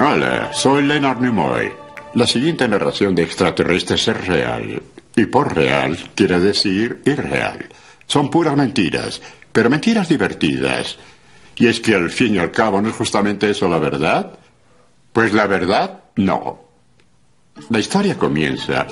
Hola, soy Leonard Nimoy. La siguiente narración de extraterrestres es real. Y por real quiere decir irreal. Son puras mentiras, pero mentiras divertidas. Y es que al fin y al cabo no es justamente eso la verdad. Pues la verdad, no. La historia comienza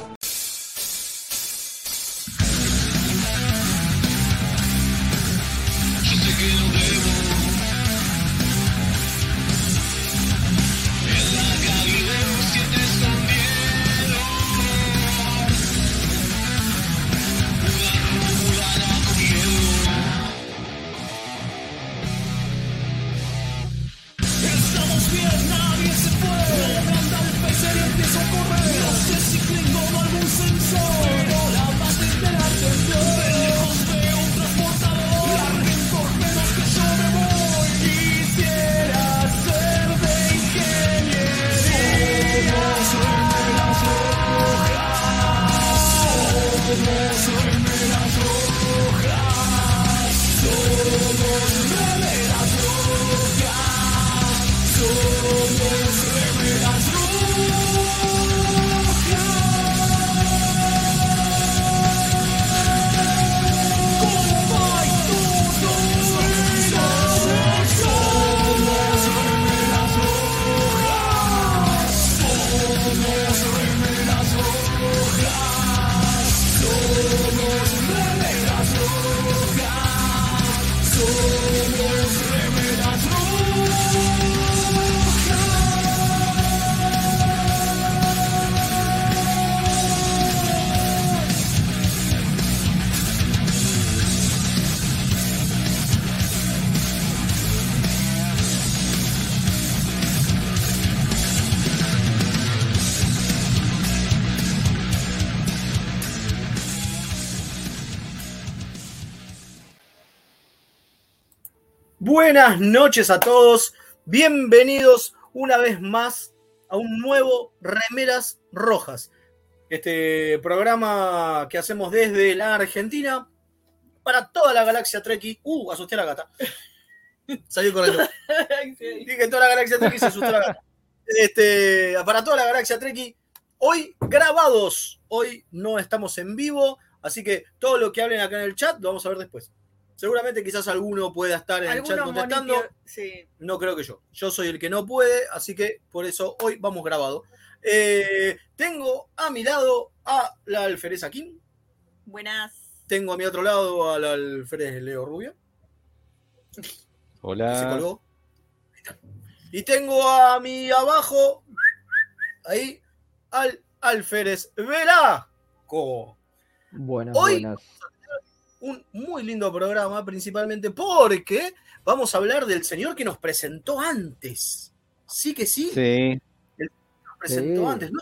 Buenas noches a todos, bienvenidos una vez más a un nuevo Remeras Rojas, este programa que hacemos desde la Argentina para toda la galaxia Treki. Uh, asusté a la gata. Salió corriendo. Dije toda la galaxia Treki se asustó a la gata. Este, para toda la galaxia Treki, hoy grabados, hoy no estamos en vivo, así que todo lo que hablen acá en el chat lo vamos a ver después. Seguramente quizás alguno pueda estar en el chat contestando. Sí. No creo que yo. Yo soy el que no puede, así que por eso hoy vamos grabado. Eh, tengo a mi lado a la alferez Kim. Buenas. Tengo a mi otro lado al alférez Leo Rubio. Hola. Se colgó. Y tengo a mi abajo, ahí, al alférez Velasco. Buenas, Hoy- buenas. Un muy lindo programa, principalmente porque vamos a hablar del señor que nos presentó antes. Sí que sí, Sí. nos presentó Sí. antes, ¿no?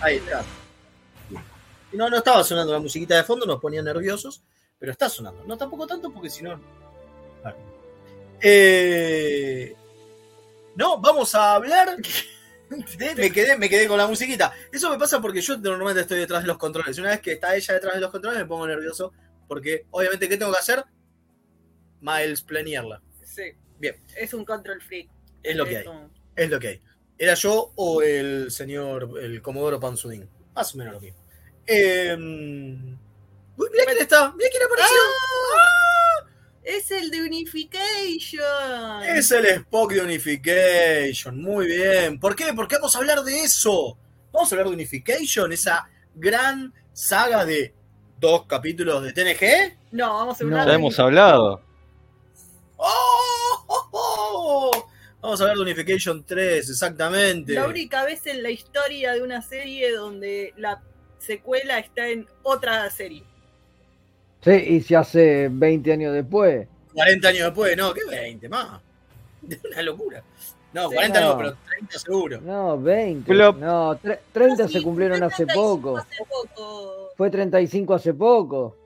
Ahí está. No, no estaba sonando la musiquita de fondo, nos ponía nerviosos, pero está sonando. No tampoco tanto porque si no. Eh, No, vamos a hablar. me, quedé, me quedé con la musiquita. Eso me pasa porque yo normalmente estoy detrás de los controles. Una vez que está ella detrás de los controles me pongo nervioso porque obviamente ¿qué tengo que hacer? Miles planearla. Sí. Bien. Es un control freak. Es lo que hay. un- Es lo que hay. ¿Era yo o el señor, el Comodoro Panzudín? Más o menos lo mismo. Eh, uy, mira quién está, mira quién apareció. Es el de Unification. Es el Spock de Unification, muy bien. ¿Por qué? Porque vamos a hablar de eso. Vamos a hablar de Unification, esa gran saga de dos capítulos de TNG. No, vamos a No. hablar Ya de hemos hablado. ¡Oh! oh, oh! Vamos a hablar de Unification 3, exactamente. la única vez en la historia de una serie donde la secuela está en otra serie. Sí, y se hace 20 años después. 40 años después, no, ¿qué 20 más? Una locura. No, Sí, 40 no, no. pero 30 seguro. No, 20. Plop. No, tre- 30 Ah, se sí, cumplieron hace 35 poco. Hace poco. Fue 35 hace poco.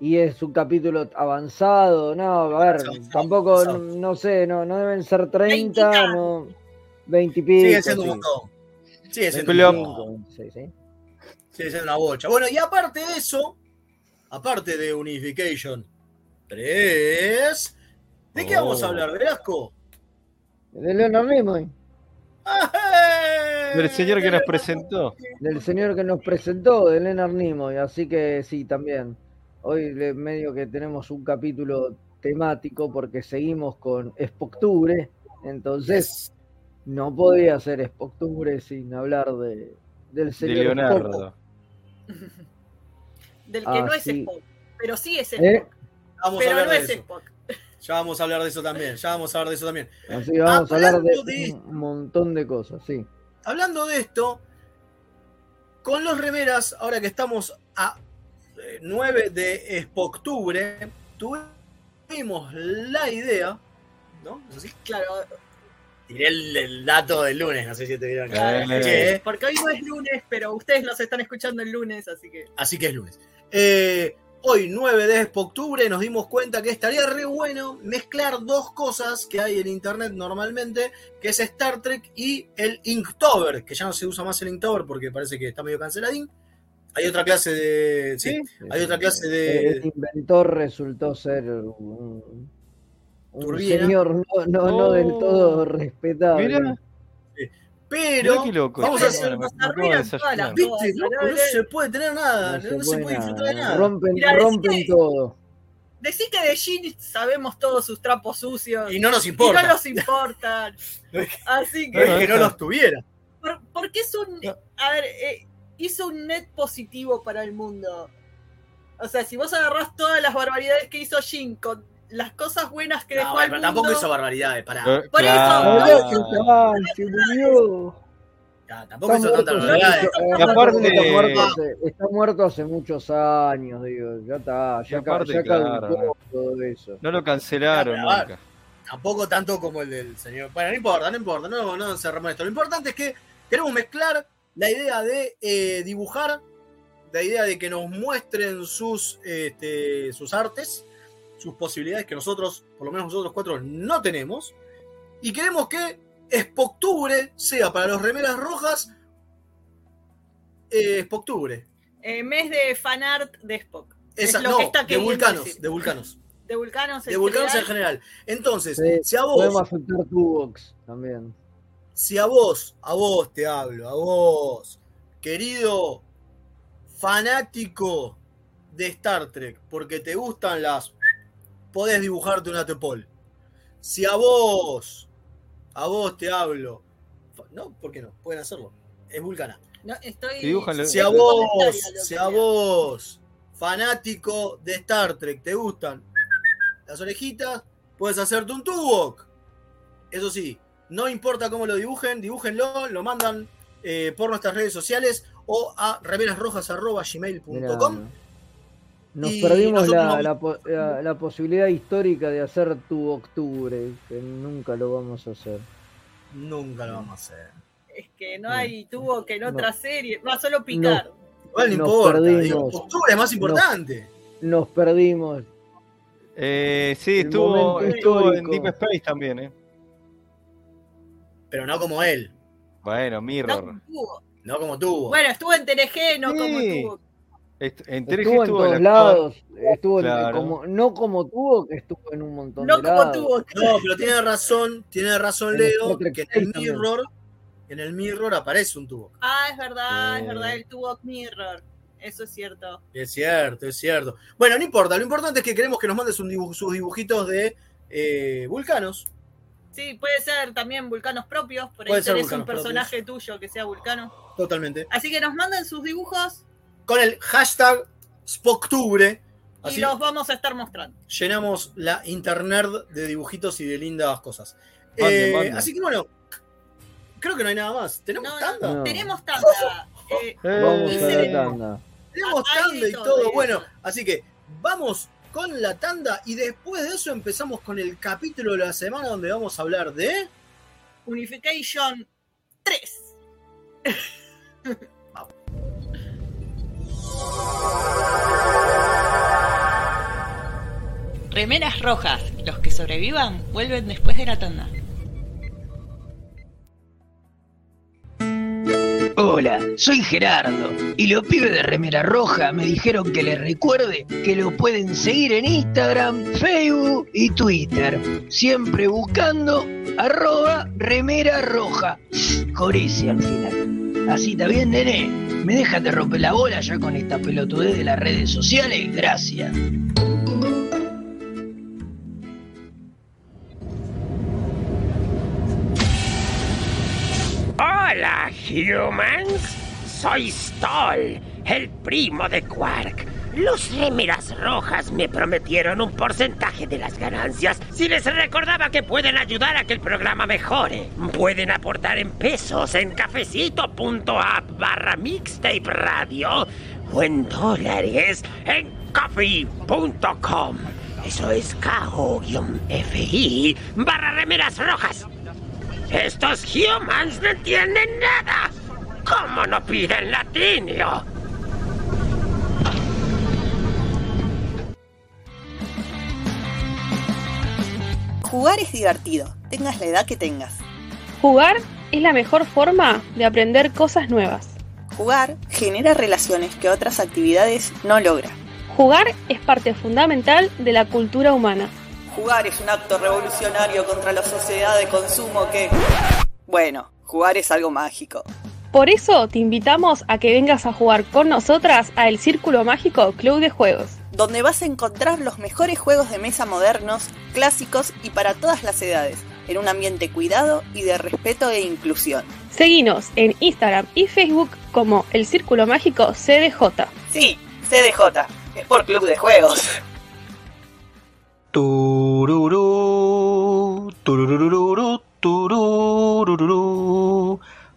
Y es un capítulo avanzado. No, a ver, Avanzado, tampoco, avanzado. no, no sé, no, no deben ser 30, 20. no. 20 y pico. Sigue siendo un sí. montón. Sigue siendo, un montón. 25, sí, sí. Sigue siendo una bocha. Bueno, y aparte de eso, aparte de Unification 3, ¿de qué Oh. vamos a hablar, Velasco? De Leonard Nimoy. Del señor que nos presentó. Del señor que nos presentó, de Leonard Nimoy. Así que sí, también. Hoy medio que tenemos un capítulo temático porque seguimos con Spoctubre. Entonces no podía ser Spoctubre sin hablar de, del De señor Spock. Leonardo. Del que Ah, no es sí. Spock. Pero sí es ¿Eh? Spock. Pero no es. Spock. Ya vamos a hablar de eso también. Ya vamos a hablar de eso también. Así que vamos a hablar de de un montón de cosas, sí. Hablando de esto, con los remeras, ahora que estamos a eh, 9 de octubre, tuvimos la idea, ¿no? ¿Es así? Claro, Tiré el, el dato del lunes, no sé si te vieron. claro. Eh. Porque hoy no es lunes, pero ustedes los están escuchando el lunes, así que. Así que es lunes. Eh, hoy, 9 de octubre, nos dimos cuenta que estaría re bueno mezclar dos cosas que hay en internet normalmente, que es Star Trek y el Inktober, que ya no se usa más el Inktober porque parece que está medio canceladín. Hay otra clase de. Sí, hay otra clase de. El inventor resultó ser un, señor no, no, no del Oh. todo respetable. Mira, Pero. mira qué loco. vamos a hacer- arruinan todas las. ¿Viste? loco? ¿no? se puede tener nada, no, No se puede disfrutar de nada. Rompen, Mirá, rompen decí que- todo. Decí que de Shin sabemos todos sus trapos sucios. Y no nos y importa. no nos importan. Así No es que. que no los tuviera. ¿Por, por qué es un. A ver, eh, hizo un net positivo para el mundo. O sea, si vos agarrás todas las barbaridades que hizo Shin con las cosas buenas que No, dejó al pero mundo. tampoco hizo barbaridades, pará. Eh, Por eso, claro. Ya, tampoco Está hizo tantas barbaridades. aparte- está, muerto hace, está muerto hace muchos años, digo. Ya está, ya, aparte, ya claro, todo eso. No lo cancelaron nunca. Tampoco tanto como el del señor. Bueno, no importa, no importa, no, no cerramos esto. Lo importante es que queremos mezclar la idea de eh, dibujar, la idea de que nos muestren sus, este, sus artes, sus posibilidades que nosotros, por lo menos nosotros cuatro, no tenemos. Y queremos que Spoctubre sea para los remeras rojas eh, Spoctubre. eh, mes de fanart de Spock. Esa, Es lo no, que está de vulcanos, decir. de vulcanos. De vulcanos. De vulcanos en general. Entonces, Sí, si a vos Podemos afectar tu box también. si a vos, a vos te hablo, a vos, querido fanático de Star Trek, porque te gustan las, podés dibujarte una Tepol. Si a vos, a vos te hablo, no, ¿por qué no? Pueden hacerlo. Es vulcana. No, estoy. Dibújalo. Si a vos, si a vos, fanático de Star Trek, te gustan las orejitas, puedes hacerte un Tuvok. Eso sí, no importa cómo lo dibujen, dibújenlo, lo mandan eh, por nuestras redes sociales o a remerasrojas.gmail.com. Nos Y perdimos la, la po- la- la posibilidad histórica de hacer tu octubre, que nunca lo vamos a hacer. Nunca lo vamos a hacer. Es que no hay tuvo que en No. otra serie. No, solo picar. Igual no Nos importa. perdimos. Digo, octubre es más importante. Nos perdimos. Eh, sí, El estuvo, estuvo en. Deep Space también, ¿eh? Pero no como él. Bueno, No Mirror. como tuvo. No como tú. Bueno, estuvo en TNG, no Sí. como tuvo. Est- En TNG Estuvo en todos lados. Estuvo en- Claro. como, no como tuvo, que estuvo en un montón No de como lados. tuvo. No, pero tiene razón, tiene razón En Leo, que en el mirror, en el mirror aparece un tubo. Ah, es verdad, es Eh. verdad, el tuvo Mirror. Eso es cierto. Es cierto, es cierto. Bueno, no importa, lo importante es que queremos que nos mandes un sus dibujitos de eh, vulcanos. Sí, puede ser también vulcanos propios. Por ahí Puede ser tenés un personaje tuyo que sea vulcano. Totalmente. Así que nos manden sus dibujos Con el hashtag Spoctubre. y los vamos a estar mostrando. llenamos la internet de dibujitos y de lindas cosas. Eh, así que bueno, creo que no hay nada más. ¿Tenemos No, tanda? No. Tenemos tanta. eh, Vamos a Eh, la tanda. Tenemos tanda y todo, Bueno, así que vamos con la tanda y después de eso empezamos con el capítulo de la semana donde vamos a hablar de... Unification 3. Remeras rojas. Los que sobrevivan vuelven después de la tanda. Hola, soy Gerardo y los pibes de Remera Roja me dijeron que les recuerde que lo pueden seguir en Instagram, Facebook y Twitter, siempre buscando arroba Remera Roja, con ese al final. Así está bien, nene. ¿Me dejan de romper la bola ya con esta pelotudez de las redes sociales? Gracias. Hola, humans. Soy Stoll, el primo de Quark. Los remeras rojas me prometieron un porcentaje de las ganancias si les recordaba que pueden ayudar a que el programa mejore. Pueden aportar en pesos en cafecito.app barra mixtape radio o en dólares en coffee.com. Eso es K-O-F-I barra remeras rojas. Estos humans no entienden nada. ¿Cómo no piden latinio? Jugar es divertido, tengas la edad que tengas. Jugar es la mejor forma de aprender cosas nuevas. Jugar genera relaciones que otras actividades no logran. Jugar es parte fundamental de la cultura humana. Jugar es un acto revolucionario contra la sociedad de consumo que... Bueno, jugar es algo mágico. Por eso te invitamos a que vengas a jugar con nosotras a El Círculo Mágico Club de Juegos. Donde vas a encontrar los mejores juegos de mesa modernos, clásicos y para todas las edades, en un ambiente cuidado y de respeto e inclusión. Seguinos en Instagram y Facebook como El Círculo Mágico CDJ. Sí, CDJ, es por Club de Juegos. Tururú, turururú, turururú.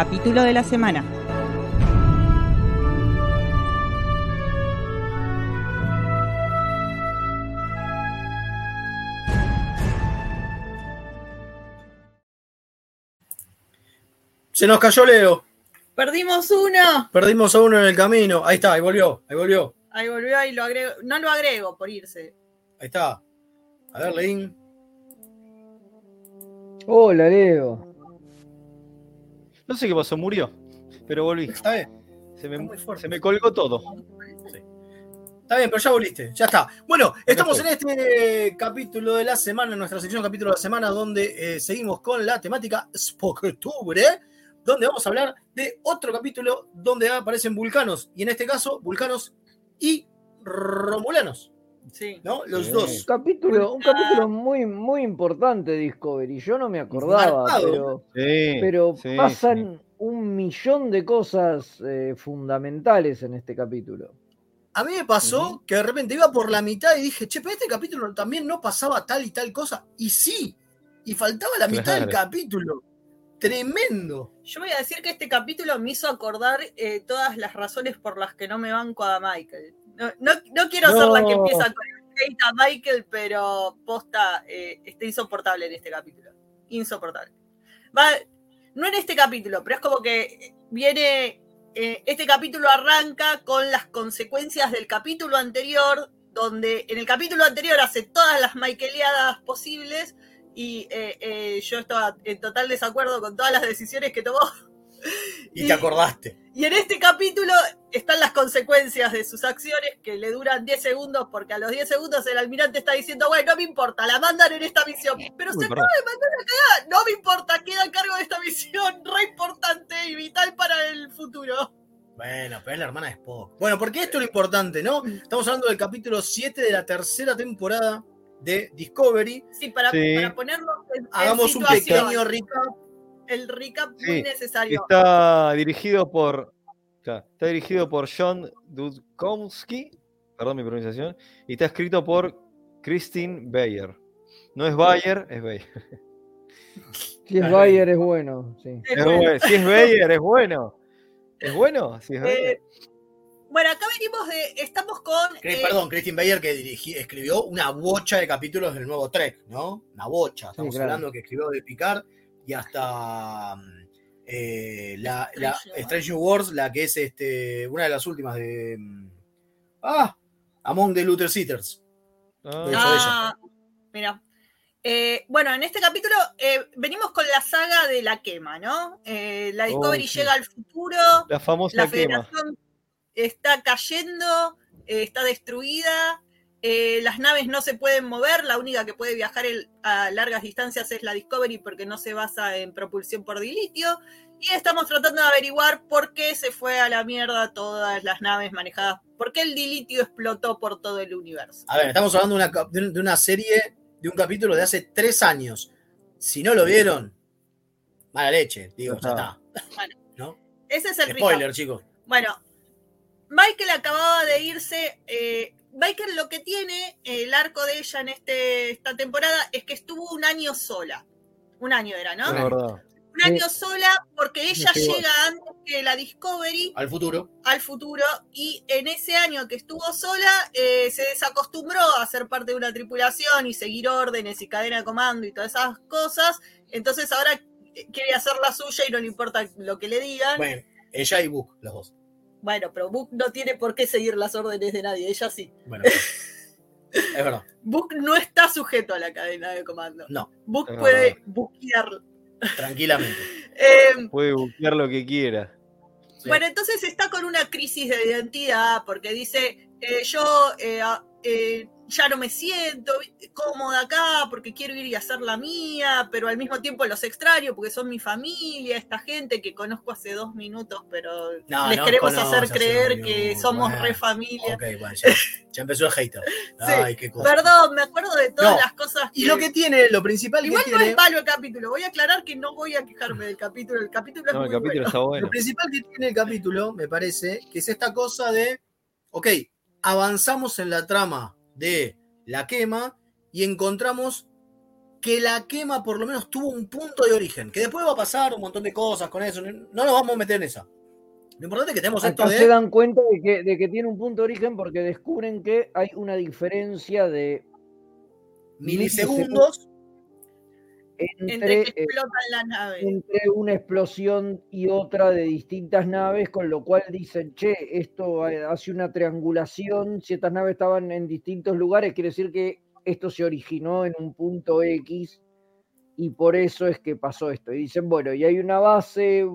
Capítulo de la semana. Se nos cayó Leo. Perdimos uno. Perdimos a uno en el camino. Ahí está, ahí volvió, ahí volvió. Ahí volvió y lo agrego. No lo agrego por irse. Ahí está. A ver, Leín. Hola, Leo. No sé qué pasó, murió. Pero volví. Está bien. Se me, se me colgó todo. Está bien, pero ya volviste, ya está. Bueno, estamos en este capítulo de la semana, en nuestra sección capítulo de la semana, donde eh, seguimos con la temática Spooktubre, donde vamos a hablar de otro capítulo donde aparecen vulcanos, y en este caso, vulcanos y romulanos. Sí. ¿no? Los Sí. dos. Un capítulo, un capítulo muy, muy importante de Discovery. Yo no me acordaba, Marcado. pero, Sí, pero sí, pasan un millón de cosas eh, fundamentales en este capítulo. A mí me pasó que de repente iba por la mitad y dije, che, pero este capítulo también no pasaba tal y tal cosa. Y sí, y faltaba la mitad del capítulo. Tremendo. Yo voy a decir que este capítulo me hizo acordar eh, todas las razones por las que no me banco a Michael. No, no, no quiero ser la que empieza con el hate a Michael, pero posta, eh, está insoportable en este capítulo. Insoportable. Va, no en este capítulo, pero es como que viene. eh, este capítulo arranca con las consecuencias del capítulo anterior, donde en el capítulo anterior hace todas las Michaeliadas posibles y eh, yo estaba en total desacuerdo con todas las decisiones que tomó. Y te acordaste. Y en este capítulo están las consecuencias de sus acciones que le duran 10 segundos, porque a los 10 segundos el almirante está diciendo, bueno, no me importa, la mandan en esta misión. Pero Uy, se perdón. acaba de mandar a cagar, no me importa, queda a cargo de esta misión re importante y vital para el futuro. Bueno, pero es la hermana de Spock. Bueno, porque esto es lo importante, ¿no? Estamos hablando del capítulo 7 de la tercera temporada de Discovery. Sí, para, Sí. para ponerlo en, en Hagamos un pequeño recap. El recap Sí, muy necesario. Está dirigido por. Está dirigido por John Dudkowski, perdón mi pronunciación, y está escrito por Christine Bayer. No es Bayer, es Bayer. Si es Bayer es bueno, sí. Es bueno. Si es Bayer, es bueno. ¿Es bueno? Si es Bayer. Eh, bueno, acá venimos de. Estamos con. Eh, Perdón, Christine Bayer que dirigi- escribió una bocha de capítulos del nuevo Trek, ¿no? Una bocha. Estamos claro. hablando que escribió de Picard y hasta mm, eh, la, la Strange Wars, la que es este, una de las últimas de. mm, Ah, Among the Luther Seaters. Ah, Ah, mira. Eh, bueno, en este capítulo eh, venimos con la saga de la quema, ¿no? Eh, la Discovery Oh, sí. llega al futuro, la famosa la quema. Federación está cayendo, eh, está destruida, eh, las naves no se pueden mover, la única que puede viajar el- a largas distancias es la Discovery porque no se basa en propulsión por dilitio. Y estamos tratando de averiguar por qué se fue a la mierda todas las naves manejadas, por qué el dilitio explotó por todo el universo. A ver, estamos hablando de una, de un- de una serie, de un capítulo de hace tres años. Si no lo vieron, mala leche, digo, ya está. ¿No? Ese es el recap. Spoiler, chicos. Bueno, Michael acababa de irse. eh, Michael lo que tiene, el arco de ella en este, esta temporada, es que estuvo un año sola. Un año era, ¿no? Verdad. Un año sola porque ella Sí, llega antes que la Discovery Al futuro. al futuro y en ese año que estuvo sola eh, se desacostumbró a ser parte de una tripulación y seguir órdenes y cadena de comando y todas esas cosas. Entonces ahora eh, quiere hacer la suya y no le importa lo que le digan. Bueno, ella y Book, los dos. Bueno, pero Book no tiene por qué seguir las órdenes de nadie, ella sí. Bueno, es verdad. Book no está sujeto a la cadena de comando. No, Book puede buquear. tranquilamente. Eh, Puede buscar lo que quiera. Bueno, entonces está con una crisis de identidad porque dice, eh, yo eh, a- eh, ya no me siento cómoda acá porque quiero ir y hacer la mía, pero al mismo tiempo los extraño porque son mi familia, esta gente que conozco hace dos minutos, pero No, les no queremos hacer hace creer que somos bueno. re familia. Ok, bueno, ya, ya empezó el hater. Ay, qué cosa. Perdón, me acuerdo de todas No, las cosas. Y lo que tiene, lo principal Igual que no tiene. es malo el capítulo, voy a aclarar que no voy a quejarme del capítulo, el capítulo es el muy capítulo bueno. está bueno. Lo principal que tiene el capítulo, me parece, que es esta cosa de, ok, avanzamos en la trama de la quema y encontramos que la quema por lo menos tuvo un punto de origen, que después va a pasar un montón de cosas con eso, no nos vamos a meter en esa. Lo importante es que tenemos esto de... se dan cuenta de que, de que tiene un punto de origen porque descubren que hay una diferencia de milisegundos Entre entre, que eh, explotan entre una explosión y otra de distintas naves, con lo cual dicen, che, esto eh, hace una triangulación, si estas naves estaban en distintos lugares, quiere decir que esto se originó en un punto X y por eso es que pasó esto. Y dicen, bueno, y hay una base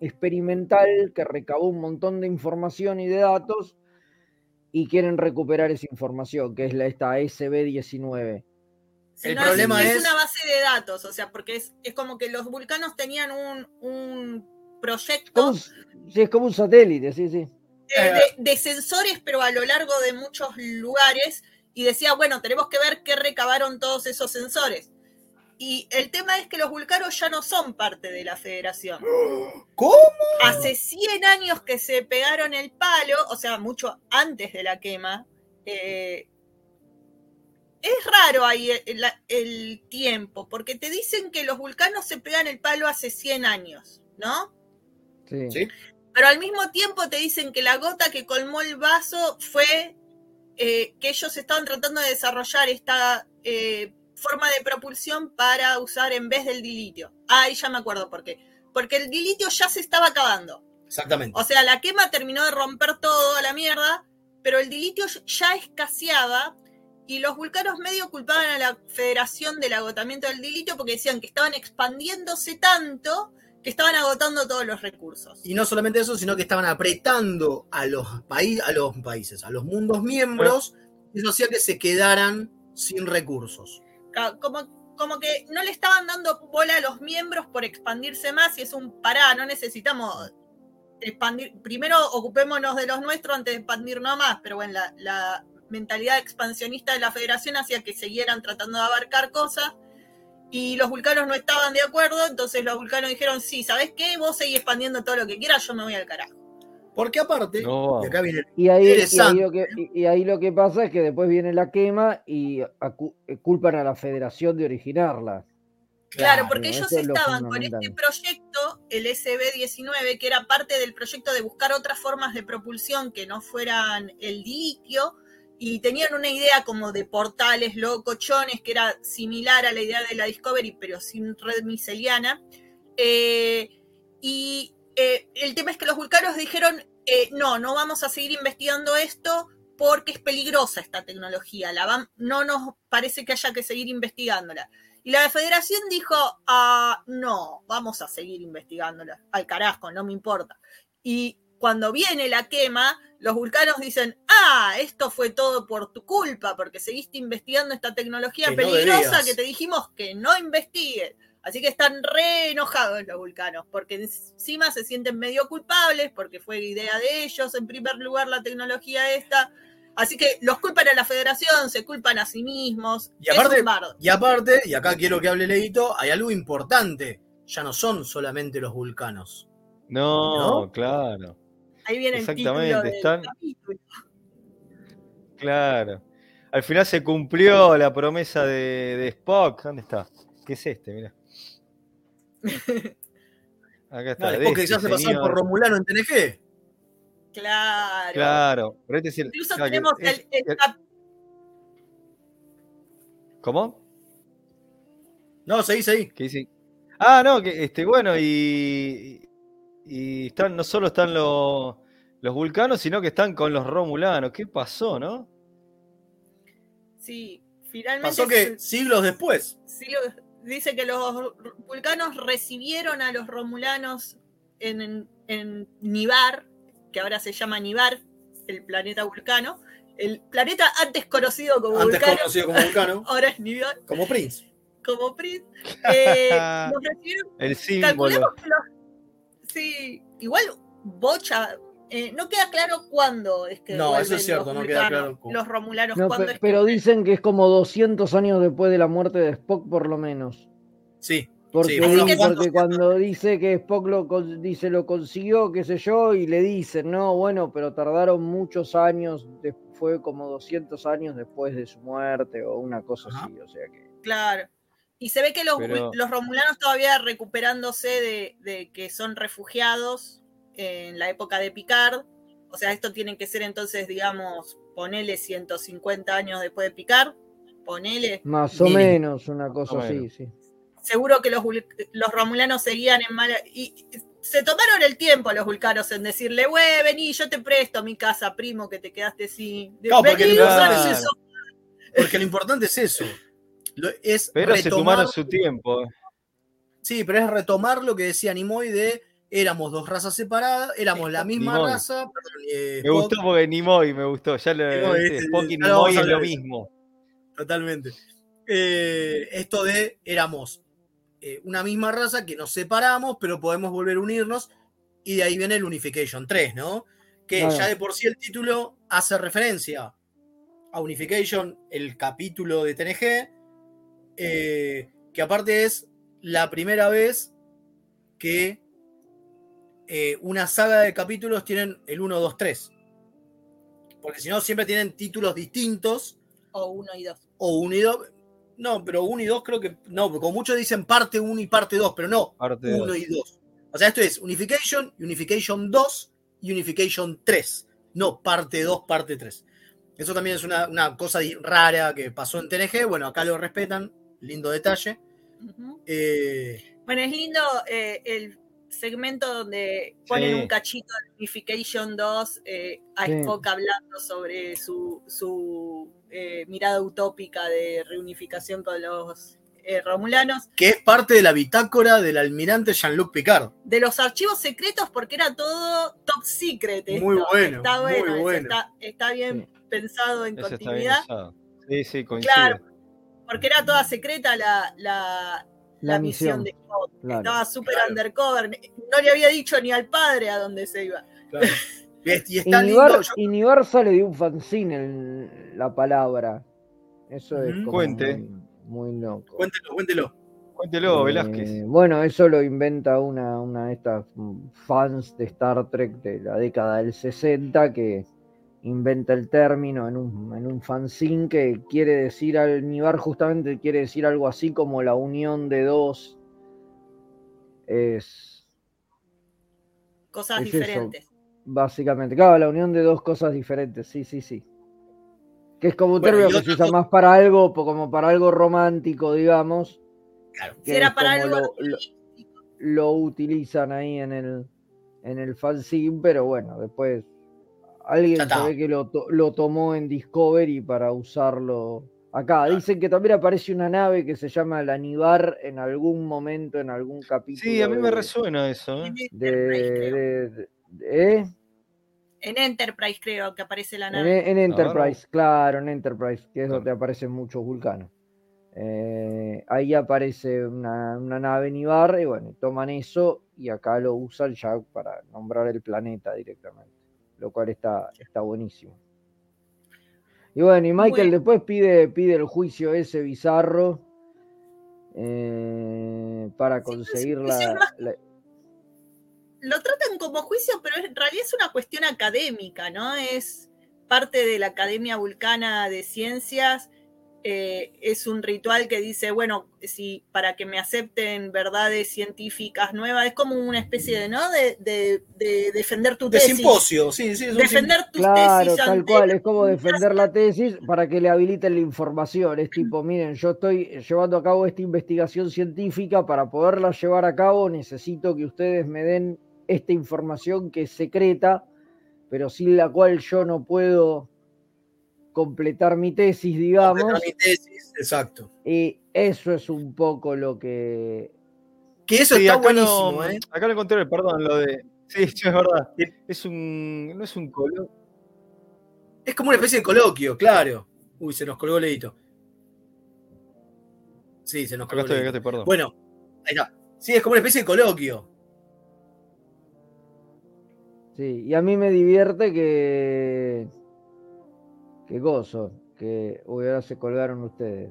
experimental que recabó un montón de información y de datos y quieren recuperar esa información, que es la esta SB19. El no, problema es, es- una base de datos, o sea, porque es, es como que los vulcanos tenían un, un proyecto. Sí, es como un satélite, sí, sí. eh, de, de sensores, pero a lo largo de muchos lugares, y decía, bueno, tenemos que ver qué recabaron todos esos sensores. Y el tema es que los vulcanos ya no son parte de la federación. ¿Cómo? Hace 100 años que se pegaron el palo, o sea, mucho antes de la quema. eh, es raro ahí el, el tiempo, porque te dicen que los vulcanos se pegan el palo hace 100 años, ¿no? Sí. Pero al mismo tiempo te dicen que la gota que colmó el vaso fue eh, que ellos estaban tratando de desarrollar esta eh, forma de propulsión para usar en vez del dilitio. Ah, ahí ya me acuerdo por qué. Porque el dilitio ya se estaba acabando. Exactamente. O sea, la quema terminó de romper todo a la mierda, pero el dilitio ya escaseaba y los vulcanos medio culpaban a la federación del agotamiento del dilitio porque decían que estaban expandiéndose tanto que estaban agotando todos los recursos. Y no solamente eso, sino que estaban apretando a los, paí- a los países, a los mundos miembros, y eso hacía que se quedaran sin recursos. Como, como que no le estaban dando bola a los miembros por expandirse más y es un pará, no necesitamos expandir. Primero ocupémonos de los nuestros antes de expandirnos más, pero bueno, la, la mentalidad expansionista de la federación hacía que siguieran tratando de abarcar cosas y los vulcanos no estaban de acuerdo, entonces los vulcanos dijeron, sí, ¿sabes qué? Vos seguís expandiendo todo lo que quieras, yo me voy al carajo. Porque aparte, No. y acá viene Y ahí, y, ahí Interesante. lo que, y- y ahí lo que pasa es que después viene la quema y acu- culpan a la federación de originarla. Claro, porque ellos es lo estaban con este proyecto, el SB19, que era parte del proyecto de buscar otras formas de propulsión que no fueran el litio, y tenían una idea como de portales locochones, que era similar a la idea de la Discovery, pero sin red miceliana. Eh, y eh, el tema es que los vulcanos dijeron, eh, no, no vamos a seguir investigando esto porque es peligrosa esta tecnología, la vam- no nos parece que haya que seguir investigándola. Y la federación dijo, ah, no, vamos a seguir investigándola. Al carajo, no me importa. Y cuando viene la quema, los vulcanos dicen, ah, esto fue todo por tu culpa, porque seguiste investigando esta tecnología Que peligrosa que te dijimos que no investigues. Así que están re enojados los vulcanos, porque encima se sienten medio culpables, porque fue idea de ellos, en primer lugar, la tecnología esta. Así que los culpan a la federación, se culpan a sí mismos. Y aparte, y aparte, y acá quiero que hable Leito, hay algo importante. Ya no son solamente los vulcanos. No, ¿No? claro. Ahí viene el título Exactamente, del están- capítulo. Claro. Al final se cumplió la promesa de, de Spock. ¿Dónde está? ¿Qué es este? Mira. Acá está. De porque este ya se pasó por Romulano en TNG. Claro. Claro. pero este es el- Incluso claro, que tenemos es- el, el el- ¿Cómo? No, seguí, seguí. ¿Qué dice? Ah, no, que este, bueno, y, y están, no solo están los, los vulcanos, sino que están con los romulanos. ¿Qué pasó, no? Sí, finalmente. Pasó que siglos después. dice que los vulcanos recibieron a los romulanos en, en, en Nibar, que ahora se llama Nibar, el planeta vulcano. El planeta antes conocido como Antes vulcano. conocido como vulcano. Ahora es Nibar, Como Prince. como Prince. Eh, los recibieron El símbolo. Calculemos que los. Sí, igual Bocha. eh, no queda claro cuándo es que. No, eso es cierto, los no queda claro cómo. Los romulanos, No, cuándo pe- es que- pero dicen que es como 200 años después de la muerte de Spock, por lo menos. Sí. Porque, Sí, cuando dice que Spock lo, con- dice lo consiguió, qué sé yo, y le dicen, no, bueno, pero tardaron muchos años, de- fue como 200 años después de su muerte o una cosa así, o sea que... Claro. Y se ve que los, Pero- los romulanos todavía recuperándose de, de que son refugiados en la época de Picard. O sea, esto tiene que ser entonces, digamos, ponele 150 años después de Picard. Ponele. Más o menos, una cosa así, sí. Seguro que los, los romulanos seguían en mala. Y se tomaron el tiempo los vulcanos en decirle, güey, vení, yo te presto mi casa, primo, que te quedaste sin. Claro, porque Vení, lo es eso. Porque lo importante es eso. Es Pero se tomaron su tiempo. Sí, pero es retomar lo que decía Nimoy de éramos dos razas separadas, éramos la misma Nimoy. raza. perdón, eh, Me gustó porque Nimoy me gustó. Ya lo Nimoy, este, Spock y Nimoy es lo mismo. Totalmente. Eh, esto de éramos eh, una misma raza que nos separamos, pero podemos volver a unirnos. Y de ahí viene el Unification 3, ¿no? que Claro. ya de por sí el título hace referencia a Unification, el capítulo de TNG, eh, que aparte es la primera vez que eh, una saga de capítulos tienen el 1, 2, 3. Porque si no, siempre tienen títulos distintos, O uno y dos. o 1 y 2. No, pero 1 y 2 creo que. No, como muchos dicen parte 1 y parte 2, pero no, Parte 1 dos. y 2. O sea, esto es Unification, Unification 2 y Unification 3. No parte 2, parte 3. Eso también es una, una cosa rara que pasó en TNG. Bueno, acá lo respetan. Lindo detalle. Eh, Bueno, es lindo eh, el segmento donde ponen Sí. un cachito de Unification 2 eh, a Sí. Spock hablando sobre su, su eh, mirada utópica de reunificación con los eh, romulanos. que es parte de la bitácora del almirante Jean-Luc Picard. De los archivos secretos, porque era todo top secret. esto. Muy bueno, Está bueno. Está, está bien pensado en Ese está bien continuidad. Sí, sí, coincide. Claro, porque era toda secreta la, la, La la misión. misión, de Spock. claro. Estaba súper undercover. No le había dicho ni al padre a dónde se iba. Y Y está Nibar, lindo. yo- sale de un fanzine el- la palabra. Eso es Ujú. como Cuente. Muy, muy loco. Cuéntelo, cuéntelo. Cuéntelo, Eh, Velázquez. Bueno, eso lo inventa una, una de estas mm, fans de Star Trek de la década del 60 que inventa el término en un, en un fanzine que quiere decir al Nibar justamente quiere decir algo así como la unión de dos es, Cosas es eso, diferentes. básicamente. Claro, la unión de dos cosas diferentes, sí, sí, sí. Que es como un Bueno, término que se usa más para algo, como para algo romántico, digamos. Si que era para algo lo, lo- lo utilizan ahí en el, en el fanzine, pero bueno, después alguien ve que lo, to- lo tomó en Discovery para usarlo acá. Dicen que también aparece una nave que se llama la Nibar en algún momento, en algún capítulo. Sí, a mí me de- resuena eso. ¿eh? de- de- de- de- ¿eh? En Enterprise creo que aparece la En, nave. en Enterprise, claro, en Enterprise, que es donde aparecen muchos vulcanos. Eh, ahí aparece una, una nave Nibar y bueno, toman eso y acá lo usan ya para nombrar el planeta directamente, lo cual está, está buenísimo. Y bueno, y Michael Bueno. después pide, pide el juicio ese bizarro eh, para conseguir la, más- la- Lo tratan como juicio, pero en realidad es una cuestión académica, ¿no? Es parte de la Academia Vulcana de Ciencias. Eh, es un ritual que dice, bueno, si para que me acepten verdades científicas nuevas, es como una especie de, ¿no? De, de- de defender tu De tesis. simposio, sí, sí. es un Defender tus Claro, tesis tal ante cual, es como defender la tesis para que le habiliten la información. Es tipo, miren, yo estoy llevando a cabo esta investigación científica, para poderla llevar a cabo necesito que ustedes me den esta información que es secreta, pero sin la cual yo no puedo completar mi tesis, digamos. Completar mi tesis, exacto. Y eso es un poco lo que... Que eso Sí, está acá buenísimo, ¿eh? Acá lo encontré, perdón, lo de. Sí, sí, es verdad. Es un. No es un color. Es como una especie de coloquio, claro. Uy, se nos colgó el dedito. Sí, se nos Acá colgó estoy, acá estoy, perdón. Bueno, ahí está. Sí, es como una especie de coloquio. Sí, y a mí me divierte que... Que gozo, que... Uy, ahora se colgaron ustedes.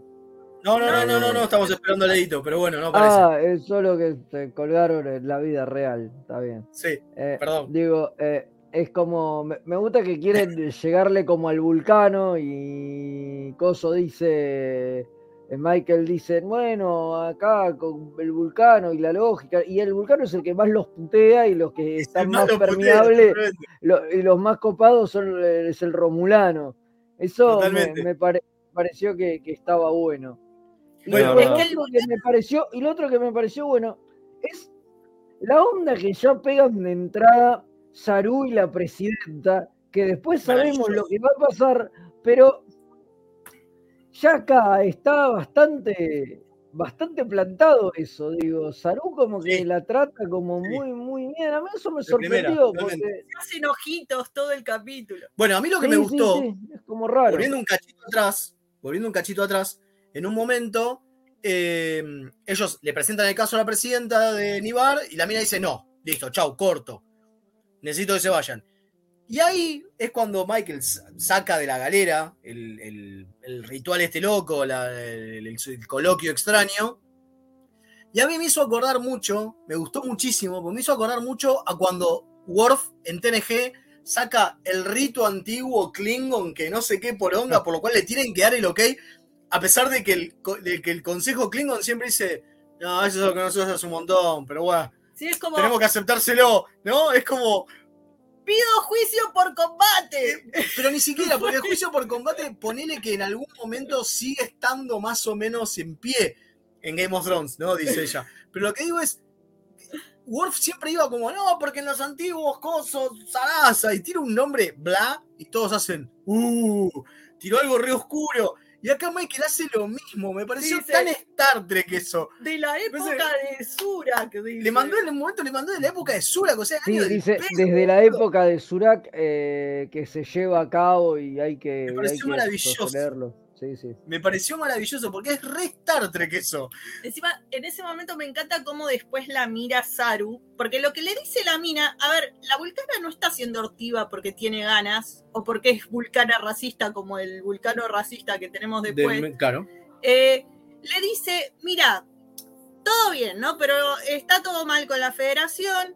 No, no, no, no, no, no, estamos esperando el dedito, pero bueno, no aparece. Ah, es solo que se colgaron en la vida real, está bien. Sí, Eh, perdón. Digo, eh, es como, me, gusta que quieren llegarle como al vulcano y Coso dice, eh, Michael dice, bueno, acá con el vulcano y la lógica, y el vulcano es el que más los putea y los que están más permeables lo- y los más copados son es el romulano. Eso me, Totalmente. me pare- pareció que, que estaba bueno. Y es lo que otro que me pareció, y lo otro que me pareció bueno es la onda que ya pegan de entrada Saru y la presidenta, que después sabemos lo que va a pasar, pero ya acá está bastante, bastante plantado eso, digo, Saru como que la trata como muy, muy bien, a mí eso me De primera, sorprendió, totalmente. porque Se hacen ojitos todo el capítulo. Bueno, a mí lo que Sí, me sí, gustó, sí, es como raro. volviendo un cachito atrás, volviendo un cachito atrás, en un momento eh, ellos le presentan el caso a la presidenta de Nibar y la mina dice, no, listo, chau, corto, necesito que se vayan. Y ahí es cuando Michael sa- saca de la galera el, el- el ritual este loco, la- el, coloquio extraño. Y a mí me hizo acordar mucho, me gustó muchísimo, porque me hizo acordar mucho a cuando Worf en TNG saca el rito antiguo Klingon que no sé qué poronga, por lo cual le tienen que dar el ok, a pesar de que el, de que el consejo Klingon siempre dice, no, eso es lo que nosotros hace un montón, pero bueno, Sí, es como, tenemos que aceptárselo, ¿no? Es como, pido juicio por combate. pero ni siquiera, porque el juicio por combate, ponele que en algún momento sigue estando más o menos en pie en Game of Thrones, ¿no? Dice ella. Pero lo que digo es, Worf siempre iba como, no, porque en los antiguos cosos, Sarasa, y tira un nombre, bla, y todos hacen, uh, tiró algo re oscuro. Y acá Michael hace lo mismo, me pareció Dice- tan Star Trek eso. De la época de Sura, que dice. Le mandó en el momento, le mandó de la época de Surak, o sea, Sí, dice, desde la época de Surak eh, que se lleva a cabo y hay que, hay pareció que maravilloso. Sostenerlo. Sí, sí. Me pareció maravilloso porque es re Star Trek eso. Encima, en ese momento me encanta cómo después la mira Saru, porque lo que le dice la mina, a ver, la vulcana no está siendo hortiva porque tiene ganas, o porque es vulcana racista como el vulcano racista que tenemos después. Del- claro. Eh, le dice, mira, todo bien, ¿no? Pero está todo mal con la federación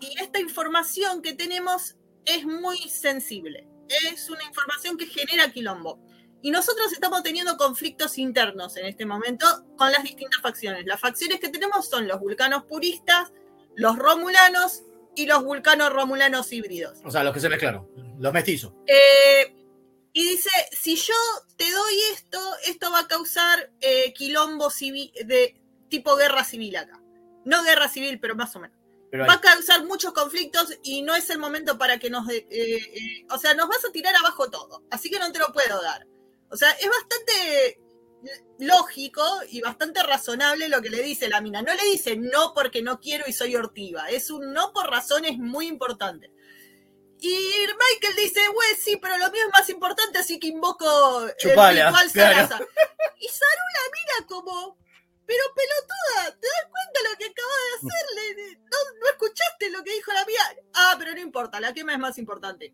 y esta información que tenemos es muy sensible. Es una información que genera quilombo. Y nosotros estamos teniendo conflictos internos en este momento con las distintas facciones. Las facciones que tenemos son los vulcanos puristas, los romulanos y los vulcanos romulanos híbridos. O sea, los que se mezclaron, los mestizos. Eh, y dice, si yo te doy esto, esto va a causar eh, quilombo civil, de tipo guerra civil acá. No guerra civil, pero más o menos. Pero Va a causar muchos conflictos y no es el momento para que nos... eh, eh, o sea, nos vas a tirar abajo todo. Así que no te lo puedo dar. O sea, es bastante lógico y bastante razonable lo que le dice la mina. No le dice no porque no quiero y soy hortiva. Es un no por razones muy importantes. Y Michael dice, güey, sí, pero lo mío es más importante, así que invoco Chupala, el ritual claro. Sarasa. Y Saru la mira como, pero pelotuda, ¿te das cuenta lo que acaba de hacerle? ¿No, no escuchaste lo que dijo la mía? Ah, pero no importa, la quema es más importante.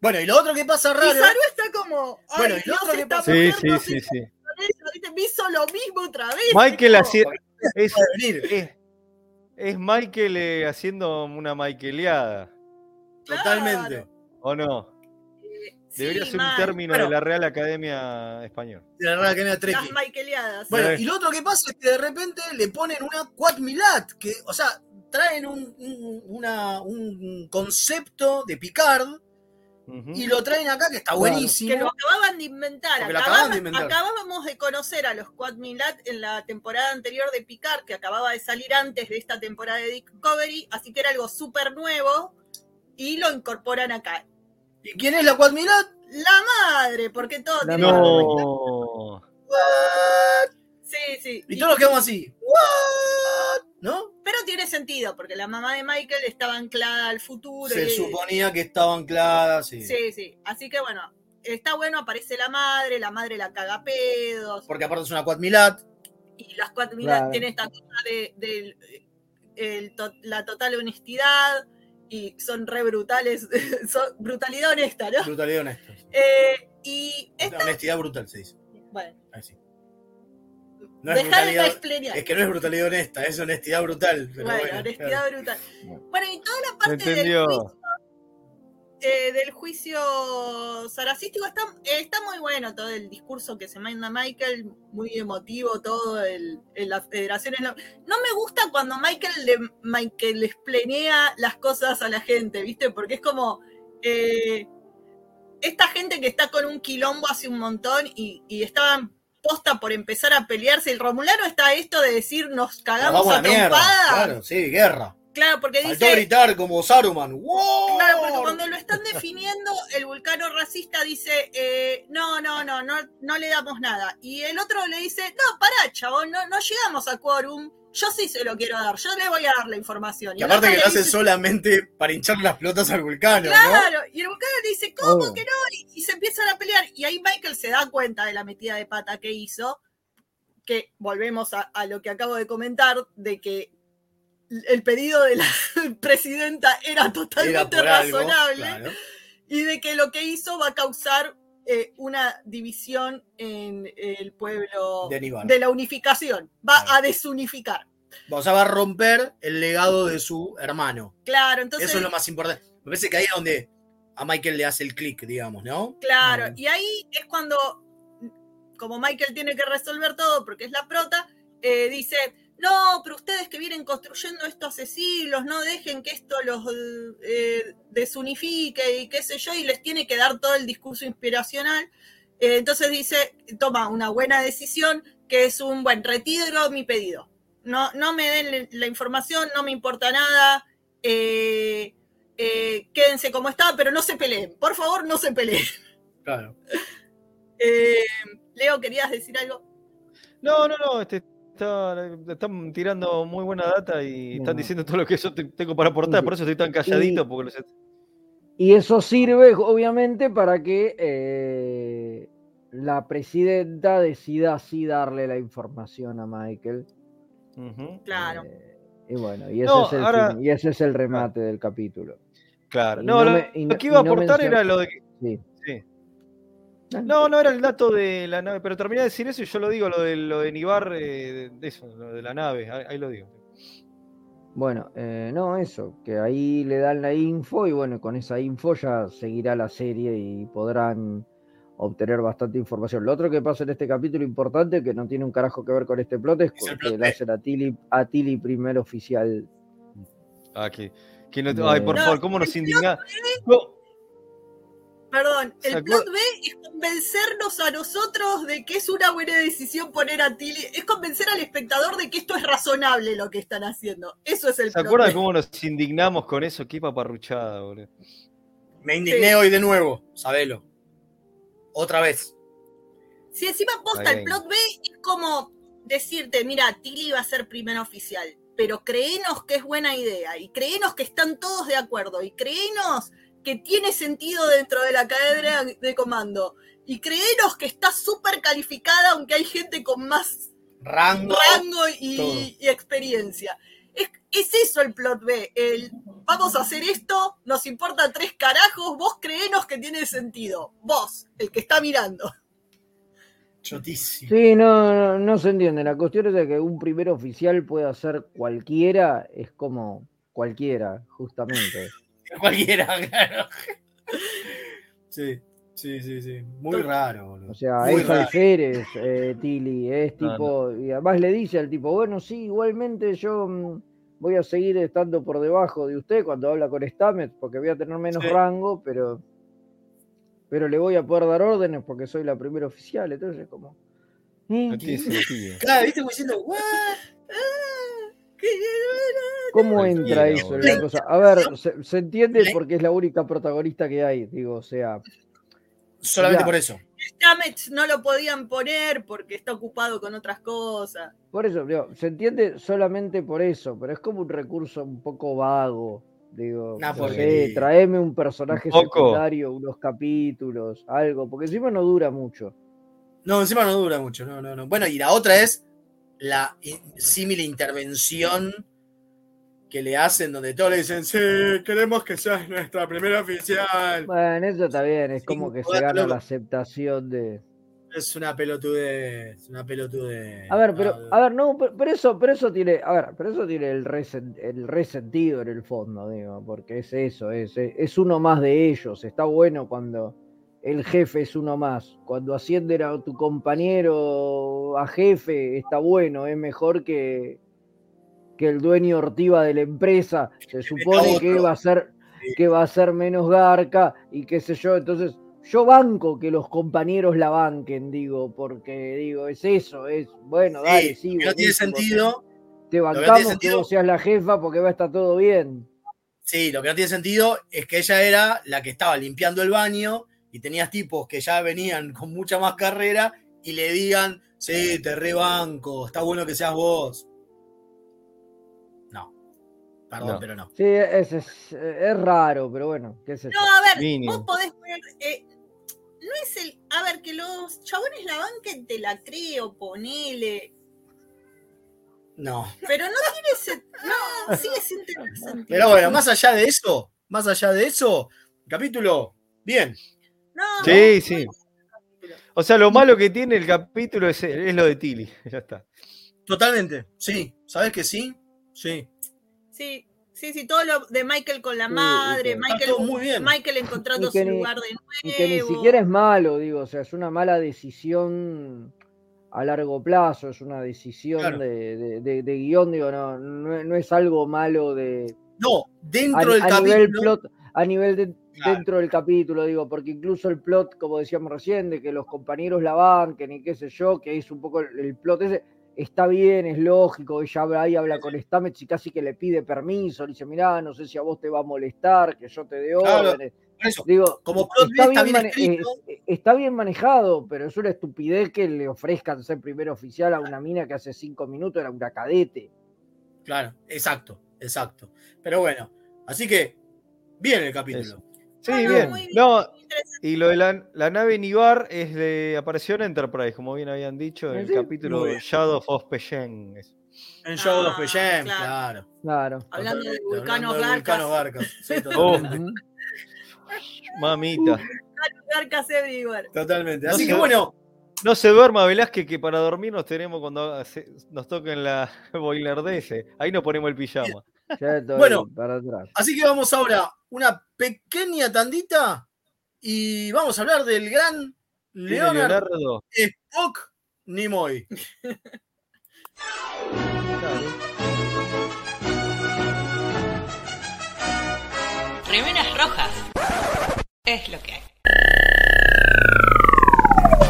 Bueno, y lo otro que pasa Y raro. Saru está como, ay, Bueno, y lo Dios, otro que pasa- Sí, sí, no sí, sí. con eso, ¿viste? Me hizo lo mismo otra vez. Michael hacía- es, es, es Michael eh, haciendo una Michaeleada, Totalmente. ¿o no? Debería sí, ser un mal. término Bueno. de la Real Academia Española. De la Real Academia. Las Michaeliadas. Bueno, y lo otro que pasa es que de repente le ponen una Quad Milat, que, o sea, traen un, un- una- un concepto de Picard y lo traen acá que está Claro. buenísimo. Que lo acaban de inventar. Acaban de inventar. Acabábamos de conocer a los Quad Milat en la temporada anterior de Picard, que acababa de salir antes de esta temporada de Discovery, así que era algo súper nuevo y lo incorporan acá. ¿Y quién es la Quad Milat? La madre, porque todo La tiene madre. No. Sí, sí. Y todos nos quedamos así. ¿What? ¿No? Pero tiene sentido, porque la mamá de Michael estaba anclada al futuro. Se y- suponía que estaba anclada, sí. Sí, sí. Así que bueno, está bueno, aparece la madre, la madre la caga a pedos. Porque aparte es una Quad Milat. y las cuatro miras Claro. tienen esta cosa de, de- el to- la total honestidad y son re brutales, son brutalidad honesta, ¿no? Brutalidad honesta. Eh, y esta, Honestidad brutal se dice. bueno, Ahí sí. No es de brutalidad. Es que no es brutalidad honesta, es honestidad brutal. Pero Bueno, bueno, honestidad claro. brutal. Bueno, y toda la ¿Se parte del juicio, eh, del juicio saracístico está, eh, está muy bueno todo el discurso que se manda Michael, muy emotivo todo el, en la federación. lo- No me gusta cuando Michael le, Michael les planea las cosas a la gente, ¿viste? Porque es como eh, esta gente que está con un quilombo hace un montón y, y estaban posta por empezar a pelearse. El Romulano está esto de decir nos Nos cagamos vamos a trompadas. Claro, sí, guerra. Claro, porque Faltó dice. gritar como Saruman. ¡Wow! Claro, porque cuando lo están definiendo, el vulcano racista dice, eh, no, no, no, no, no le damos nada. Y el otro le dice, no, pará, chabón, no, no llegamos a quórum, yo sí se lo quiero dar, yo le voy a dar la información. Y aparte que lo hace dice, solamente para hinchar las pelotas al vulcano, ¿no? Claro, y el vulcano le dice, ¿cómo Oh. que no? Y, y se empiezan a pelear. Y ahí Michael se da cuenta de la metida de pata que hizo, que volvemos a, a lo que acabo de comentar, de que el pedido de la presidenta era totalmente Era por algo, razonable claro. y de que lo que hizo va a causar eh, una división en el pueblo de la unificación. Va a desunificar. O sea, va a romper el legado de su hermano. Claro, entonces. Eso es lo más importante. Me parece que ahí es donde a Michael le hace el clic, digamos, ¿no? Claro, y ahí es cuando, como Michael tiene que resolver todo porque es la prota, eh, dice, no, pero ustedes que vienen construyendo esto hace siglos, no dejen que esto los eh, desunifique y qué sé yo, y les tiene que dar todo el discurso inspiracional. Eh, entonces dice, toma una buena decisión, que es un buen retiro mi pedido. No, no me den la información, no me importa nada. eh, eh, quédense como está, pero no se peleen. Por favor, no se peleen. Claro. Eh, Leo, ¿querías decir algo? No, no, no, este, está- están tirando muy buena data y están diciendo todo lo que yo te- tengo para aportar, por eso estoy tan calladito, porque los- Y eso sirve, obviamente, para que eh, la presidenta decida así darle la información a Michael. Claro. Y bueno, y ese, No, es, el ahora- fin- y ese es el remate del capítulo. Claro, Y no, lo, me- y lo no- que iba a aportar era lo de que... Sí. No, no era el dato de la nave, pero terminé de decir eso y yo lo digo, lo de, lo de Nibar, eh, de eso, lo de la nave, ahí, ahí lo digo. Bueno, eh, no, eso, que ahí le dan la info y bueno, con esa info ya seguirá la serie y podrán obtener bastante información. Lo otro que pasa en este capítulo importante, que no tiene un carajo que ver con este plot, es que le hacen a Tilly, a Tilly primer oficial. Ah, que, que no, No. ay, por No, favor, ¿cómo nos indigna? Perdón, ¿Se el plot B es convencernos a nosotros de que es una buena decisión poner a Tilly, es convencer al espectador de que esto es razonable lo que están haciendo. Eso es el ¿Se plot acuerdan B. cómo nos indignamos con eso? Qué paparruchada, boludo. Me indigné hoy de nuevo, sabelo. Otra vez. Si encima posta el plot B es como decirte, mira, Tilly va a ser primer oficial, pero créenos que es buena idea y créenos que están todos de acuerdo y créenos que tiene sentido dentro de la cadena de comando y créenos que está súper calificada aunque hay gente con más Rango. y, y experiencia. Es, es eso el plot B, el vamos a hacer esto, nos importa tres carajos, vos créenos que tiene sentido, vos, el que está mirando. Chotísimo. Sí, no, no, no se entiende. La cuestión es de que un primer oficial pueda ser cualquiera, es como cualquiera, justamente. Cualquiera, claro. Sí, sí, sí, sí. Muy raro, boludo. O sea, Muy es alférez, eh, Tilly, es No, tipo, y además le dice al tipo, bueno, sí, igualmente yo mm, voy a seguir estando por debajo de usted cuando habla con Stamets, porque voy a tener menos Sí. rango, pero pero le voy a poder dar órdenes porque soy la primera oficial, entonces como... ¿eh? Claro, viste como diciendo, "What?". ¿Cómo entra eso en la cosa? A ver, se, se entiende porque es la única protagonista que hay, digo, o sea... Solamente ya, por eso. Stamets no lo podían poner porque está ocupado con otras cosas. Por eso, digo, se entiende solamente por eso, pero es como un recurso un poco vago. Digo, no sé, traeme un personaje Un secundario, unos capítulos, algo, porque encima no dura mucho. No, encima no dura mucho, no, no, no. Bueno, y la otra es la símil intervención que le hacen donde todos le dicen, sí, queremos que seas nuestra primera oficial. Bueno, eso está bien, es como que se gana la aceptación de. Es una pelotudez, una pelotudez. A ver, pero, a ver, no, pero, eso, pero eso tiene, a ver, pero eso tiene el, resen- el resentido en el fondo, digo, porque es eso, es, es uno más de ellos. Está bueno cuando el jefe es uno más. Cuando ascienden a tu compañero a jefe, está bueno, es mejor que, que el dueño ortiva de la empresa. Se supone que va a ser, que va a ser menos garca y qué sé yo. Entonces, yo banco que los compañeros la banquen, digo, porque digo, es eso, es bueno, Sí, dale, sí. lo que no tiene sentido- Te no bancamos que vos seas la jefa porque va a estar todo bien. Sí, lo que no tiene sentido es que ella era la que estaba limpiando el baño y tenías tipos que ya venían con mucha más carrera y le digan, sí, te rebanco, está bueno que seas vos. No, perdón, No. pero no. Sí, es, es, es raro, pero bueno, qué sé yo. No, a ver, Mínimo. vos podés poner. eh, no es el. A ver, que los chabones la banquen, te la creo, ponele. No. Pero no tiene ese. No, sigue sin tener sentido. Pero bueno, más allá de eso, más allá de eso, capítulo, bien. No, Sí, sí. O sea, lo malo que tiene el capítulo es, es lo de Tilly. Ya está. Totalmente, sí. ¿Sabes que sí? Sí. Sí, sí, sí, todo lo de Michael con la madre, sí. Michael, muy bien. Michael encontrando su ni- lugar de Y que ni nuevo. siquiera es malo, digo, o sea, es una mala decisión a largo plazo, es una decisión Claro. de, de- de- de guion, digo, no, no, no es algo malo de, No, a, dentro del a nivel capítulo. plot, a nivel de- Claro. dentro del capítulo, digo, porque incluso el plot, como decíamos recién, de que los compañeros la banquen y qué sé yo, que es un poco el, el plot ese, está bien, es lógico, ella habla ahí, habla con Stamets y casi que le pide permiso, le dice, mirá, no sé si a vos te va a molestar, que yo te dé Claro, órdenes. por eso, Digo, como plot está bien, escrito. eh, está bien manejado, pero es una estupidez que le ofrezcan ser primer oficial a una mina que hace cinco minutos era una cadete. Claro, exacto, exacto. Pero bueno, así que, bien el capítulo. Sí, no, bien. muy No, y lo de la, la nave Nibar es de, apareció en Enterprise, como bien habían dicho, en el capítulo. Shadow of Pesheng. En Shadow of Ah, Gem, claro. claro. Claro. Hablando de vulcanos garcas. garcas. Sí, totalmente. Ujú. Mamita. Everywhere. Totalmente. No Así que bueno, No se duerma, Velázquez, que para dormir nos tenemos cuando nos toquen la boiler. Ahí nos ponemos el pijama. Bueno. para atrás. así que vamos ahora una pequeña tandita y vamos a hablar del gran Tiene Leonard Leonardo. Spock Nimoy. Remeras rojas. Es lo que hay.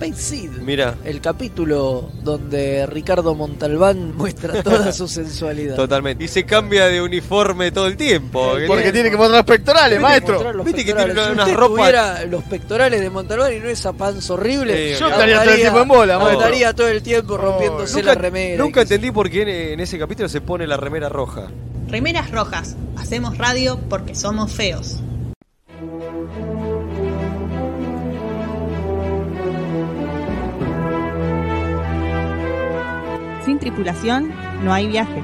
Space Seed, Mira, el capítulo donde Ricardo Montalbán muestra toda su sensualidad. totalmente. Y se cambia de uniforme todo el tiempo. Porque tiene que mostrar pectorales, Tiene que mostrar los Viste que tiene pectorales. unas si usted ropas. tuviera los pectorales de Montalbán y no esa panza horrible, Sí, Yo estaría todo el tiempo en bola, maestro. Estaría todo el tiempo rompiéndose Nunca, la remera. nunca entendí por qué en, en ese capítulo se pone la remera roja. Remeras rojas. Hacemos radio porque somos feos. Tripulación no hay viaje.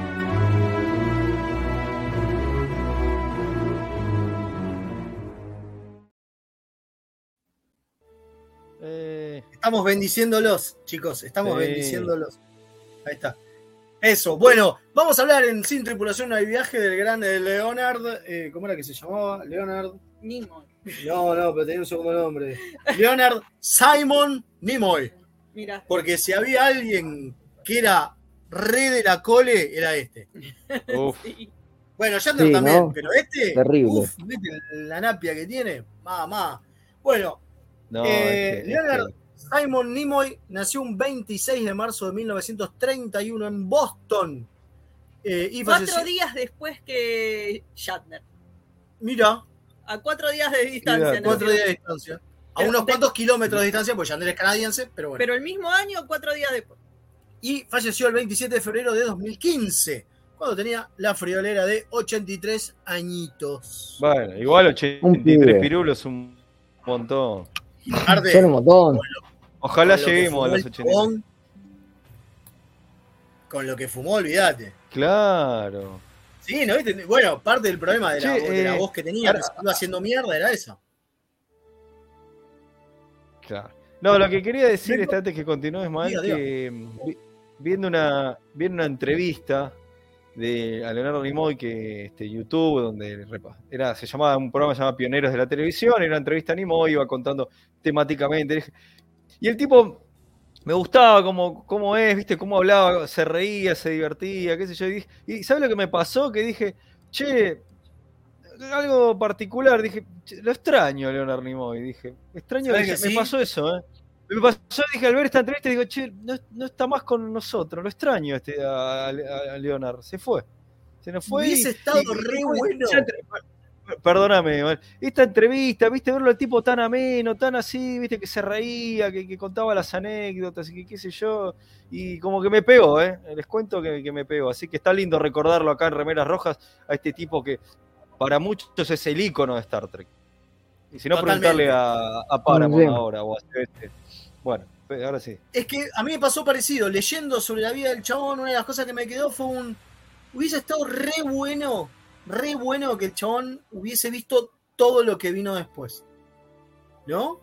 Eh, Estamos bendiciéndolos, chicos. Estamos Sí. bendiciéndolos. Ahí está. Eso. Bueno, vamos a hablar en Sin Tripulación al viaje del gran eh, Leonard. eh, ¿Cómo era que se llamaba? Leonard. Nimoy. No, no, pero tenía un segundo nombre. Leonard Simon Nimoy. Mira. Porque si había alguien que era re de la cole, era este. uf. Bueno, Yander Sí, también, ¿no? pero este. Terrible. Uf, ¿viste la napia que tiene? Mamá. Bueno, No, eh, este- Leonard este- Simon Nimoy nació un 26 de marzo de 1931 en Boston. Eh, y Cuatro falleció. días después que Shatner. Mira, A cuatro días de distancia. ¿no? cuatro días de distancia. A unos de- cuantos kilómetros de distancia, pues Yander es canadiense, pero bueno. Pero el mismo año, cuatro días después. Y falleció el 27 de febrero de 2015, cuando tenía la friolera de 83 añitos. Bueno, igual Un 83 pibe. pirulos es un montón. Son un montón. Ojalá lo que lleguemos a los el 83. chabón, Con lo que fumó, olvídate. Claro. Sí, ¿no viste? Bueno, parte del problema de la, Che, voz, de la eh, voz que tenía, que ahora- se iba haciendo mierda, era esa. Claro. No, lo que quería decir este, antes que continúes, diga. que mm, viendo una, viendo una entrevista de a Leonardo Nimoy que este, YouTube, donde era, se llamaba un programa llamado Pioneros de la Televisión, era una entrevista a Nimoy, iba contando temáticamente. Y el tipo me gustaba cómo, cómo es, viste, cómo hablaba, se reía, se divertía, qué sé yo. Y, dije- y ¿sabes lo que me pasó? Que dije, che, algo particular, dije, "Che, lo extraño a Leonardo Nimoy, dije, extraño ¿Sabes que que se- me pasó eso, ¿eh? Me pasó, dije, al ver esta entrevista, digo, che, no, no está más con nosotros, lo extraño este, a, a- a Leonard, se fue. Se nos fue. Hubiese y- estado y- re y- bueno. Perdóname, esta entrevista, viste, verlo al tipo tan ameno, tan así, viste, que se reía, que, que contaba las anécdotas y que qué sé yo, y como que me pegó, ¿eh? Les cuento que, que me pegó. Así que está lindo recordarlo acá en Remeras Rojas a este tipo que para muchos es el ícono de Star Trek. Y si no, Totalmente. preguntarle a, a Paramount ahora o a este. Bueno, pe- ahora sí. Es que a mí me pasó parecido. Leyendo sobre la vida del chabón, una de las cosas que me quedó fue un. Hubiese estado re bueno, re bueno que el chabón hubiese visto todo lo que vino después. ¿No?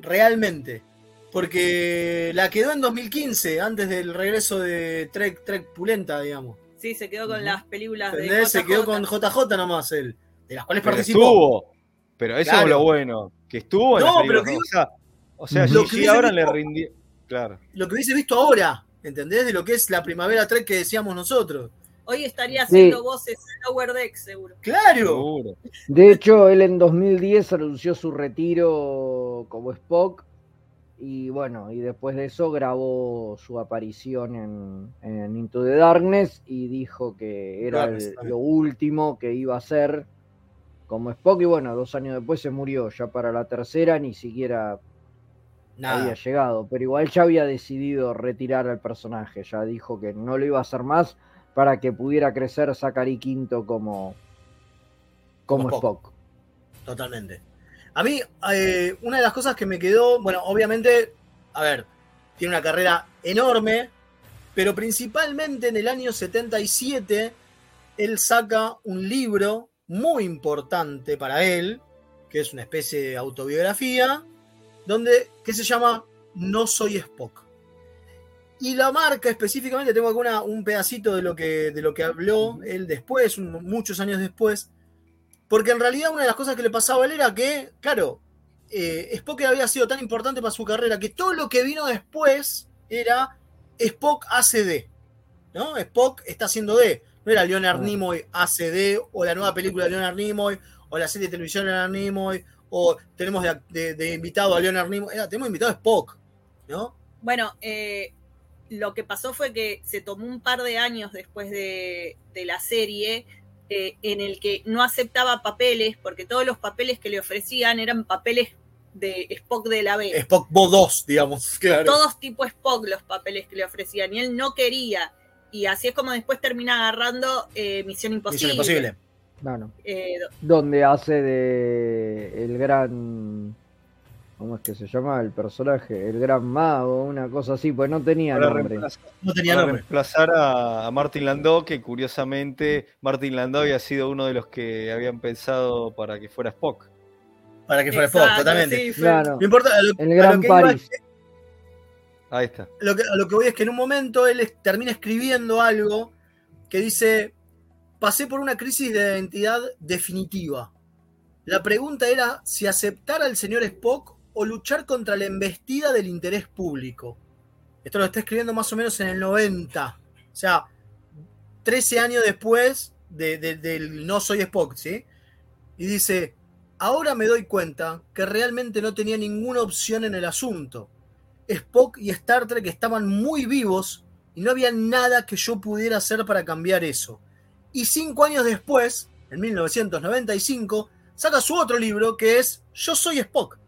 Realmente. Porque la quedó en 2015, antes del regreso de Trek, Trek Pulenta, digamos. Sí, se quedó con las películas de. Se quedó con JJ nomás él. De las cuales Pero participó. estuvo. Pero eso Claro. es lo bueno. Que estuvo en No, las pero que-. O sea, o sea Lo que ahora le visto- rindió. Claro. Lo que hubiese visto ahora, ¿entendés? De lo que es la primavera Trek que decíamos nosotros. Hoy estaría Sí. haciendo voces en Lower Deck, seguro. ¡Claro! De hecho, él en 2010 anunció su retiro como Spock y bueno, y después de eso grabó su aparición en, en Into the Darkness y dijo que era el- lo último que iba a hacer como Spock y bueno, dos años después se murió, ya para la tercera ni siquiera Nada. había llegado, pero igual ya había decidido retirar al personaje, ya dijo que no lo iba a hacer más para que pudiera crecer Zachary Quinto como, como. Spock. Totalmente. A mí, eh, una de las cosas que me quedó, bueno, obviamente, a ver, tiene una carrera enorme, pero principalmente en el año 77, él saca un libro muy importante para él, que es una especie de autobiografía, donde, que se llama No soy Spock. Y la marca específicamente, tengo alguna, un pedacito de lo que, de lo que habló él después, un- muchos años después, porque en realidad una de las cosas que le pasaba a él era que, claro, eh, Spock había sido tan importante para su carrera que todo lo que vino después era Spock ACD. ¿No? Spock está haciendo D. No era Leonard Nimoy ACD o la nueva película de Leonard Nimoy o la serie de televisión de Leonard Nimoy o tenemos de, de- de invitado a Leonard Nimoy. Tenemos invitado a Spock. ¿No? Bueno, eh, lo que pasó fue que se tomó un par de años después de, de la serie eh, en el que no aceptaba papeles, porque todos los papeles que le ofrecían eran papeles de Spock de la B. Spock Bo 2, digamos. Claro. Todos tipo Spock los papeles que le ofrecían y él no quería. Y así es como después termina agarrando eh, Misión Imposible. Misión Imposible. Claro. Eh, Donde hace de el gran. ¿Cómo es que se llama el personaje? El gran mago, una cosa así, pues no tenía Para nombre. No tenía para nombre. reemplazar a, a Martin Landau, que curiosamente Martin Landau había sido uno de los que habían pensado para que fuera Spock. Para que fuera Spock, totalmente. sí, fue- Claro. No importa, a lo, El a gran lo que París. Ahí está. lo que, a lo que voy es que en un momento él es- termina escribiendo algo que dice, pasé por una crisis de identidad definitiva. La pregunta era si aceptar al señor Spock o luchar contra la embestida del interés público. Esto lo está escribiendo más o menos en el 90. O sea, 13 años después de- de- del No Soy Spock, ¿sí? Y dice, ahora me doy cuenta que realmente no tenía ninguna opción en el asunto. Spock y Star Trek estaban muy vivos y no había nada que yo pudiera hacer para cambiar eso. Y cinco años después, en 1995, saca su otro libro que es Yo soy Spock.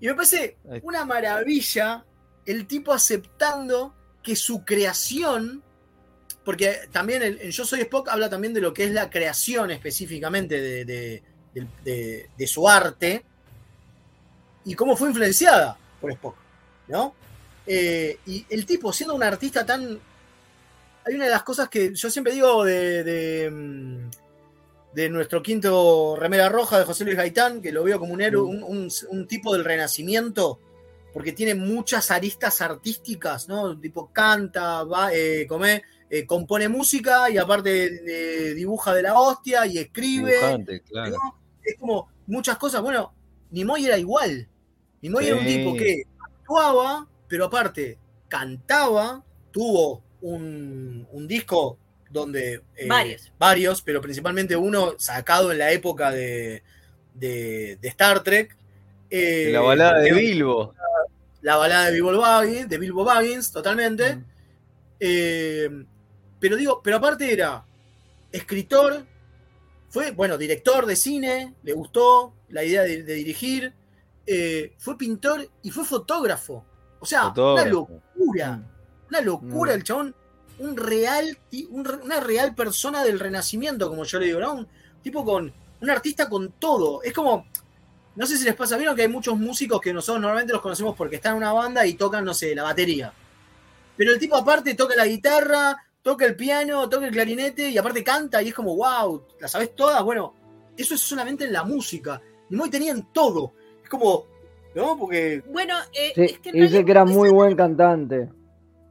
Y me parece una maravilla el tipo aceptando que su creación, porque también el, el Yo soy Spock habla también de lo que es la creación específicamente de, de- de- de- de su arte y cómo fue influenciada por Spock, ¿no? Eh, y el tipo, siendo un artista tan... Hay una de las cosas que yo siempre digo de, de, mm, de nuestro quinto remera roja de José Luis Gaitán, que lo veo como un héroe, un, un- un tipo del renacimiento, porque tiene muchas aristas artísticas, ¿no? Tipo canta, va, eh, come, eh, compone música y aparte eh, dibuja de la hostia y escribe. Dibujante, claro. ¿no? Es como muchas cosas. Bueno, Nimoy era igual. Nimoy era un tipo que actuaba, pero aparte cantaba, tuvo un, un disco donde... eh, Varios. Varios, pero principalmente uno sacado en la época de, de, de Star Trek. eh, la balada de Bilbo. la balada de Bilbo Baggins, de Bilbo Baggins totalmente. Mm. Eh, pero digo, pero aparte era escritor, fue, bueno, director de cine, le gustó la idea de, de dirigir, eh, fue pintor y fue fotógrafo. O sea, Fotógrafo. una locura, una locura Mm. el chabón, un real, un una real persona del renacimiento, como yo le digo, ¿no? Un tipo con, un artista con todo. Es como, no sé si les pasa, vieron que hay muchos músicos que nosotros normalmente los conocemos porque están en una banda y tocan, no sé, la batería. Pero el tipo aparte toca la guitarra, toca el piano, toca el clarinete y aparte canta y es como, wow, ¿la sabes todas? Bueno, eso es solamente en la música. Nimoy tenía en todo. Es como, ¿no? Porque Bueno, eh, Sí, es que y dice que era muy buen cantante.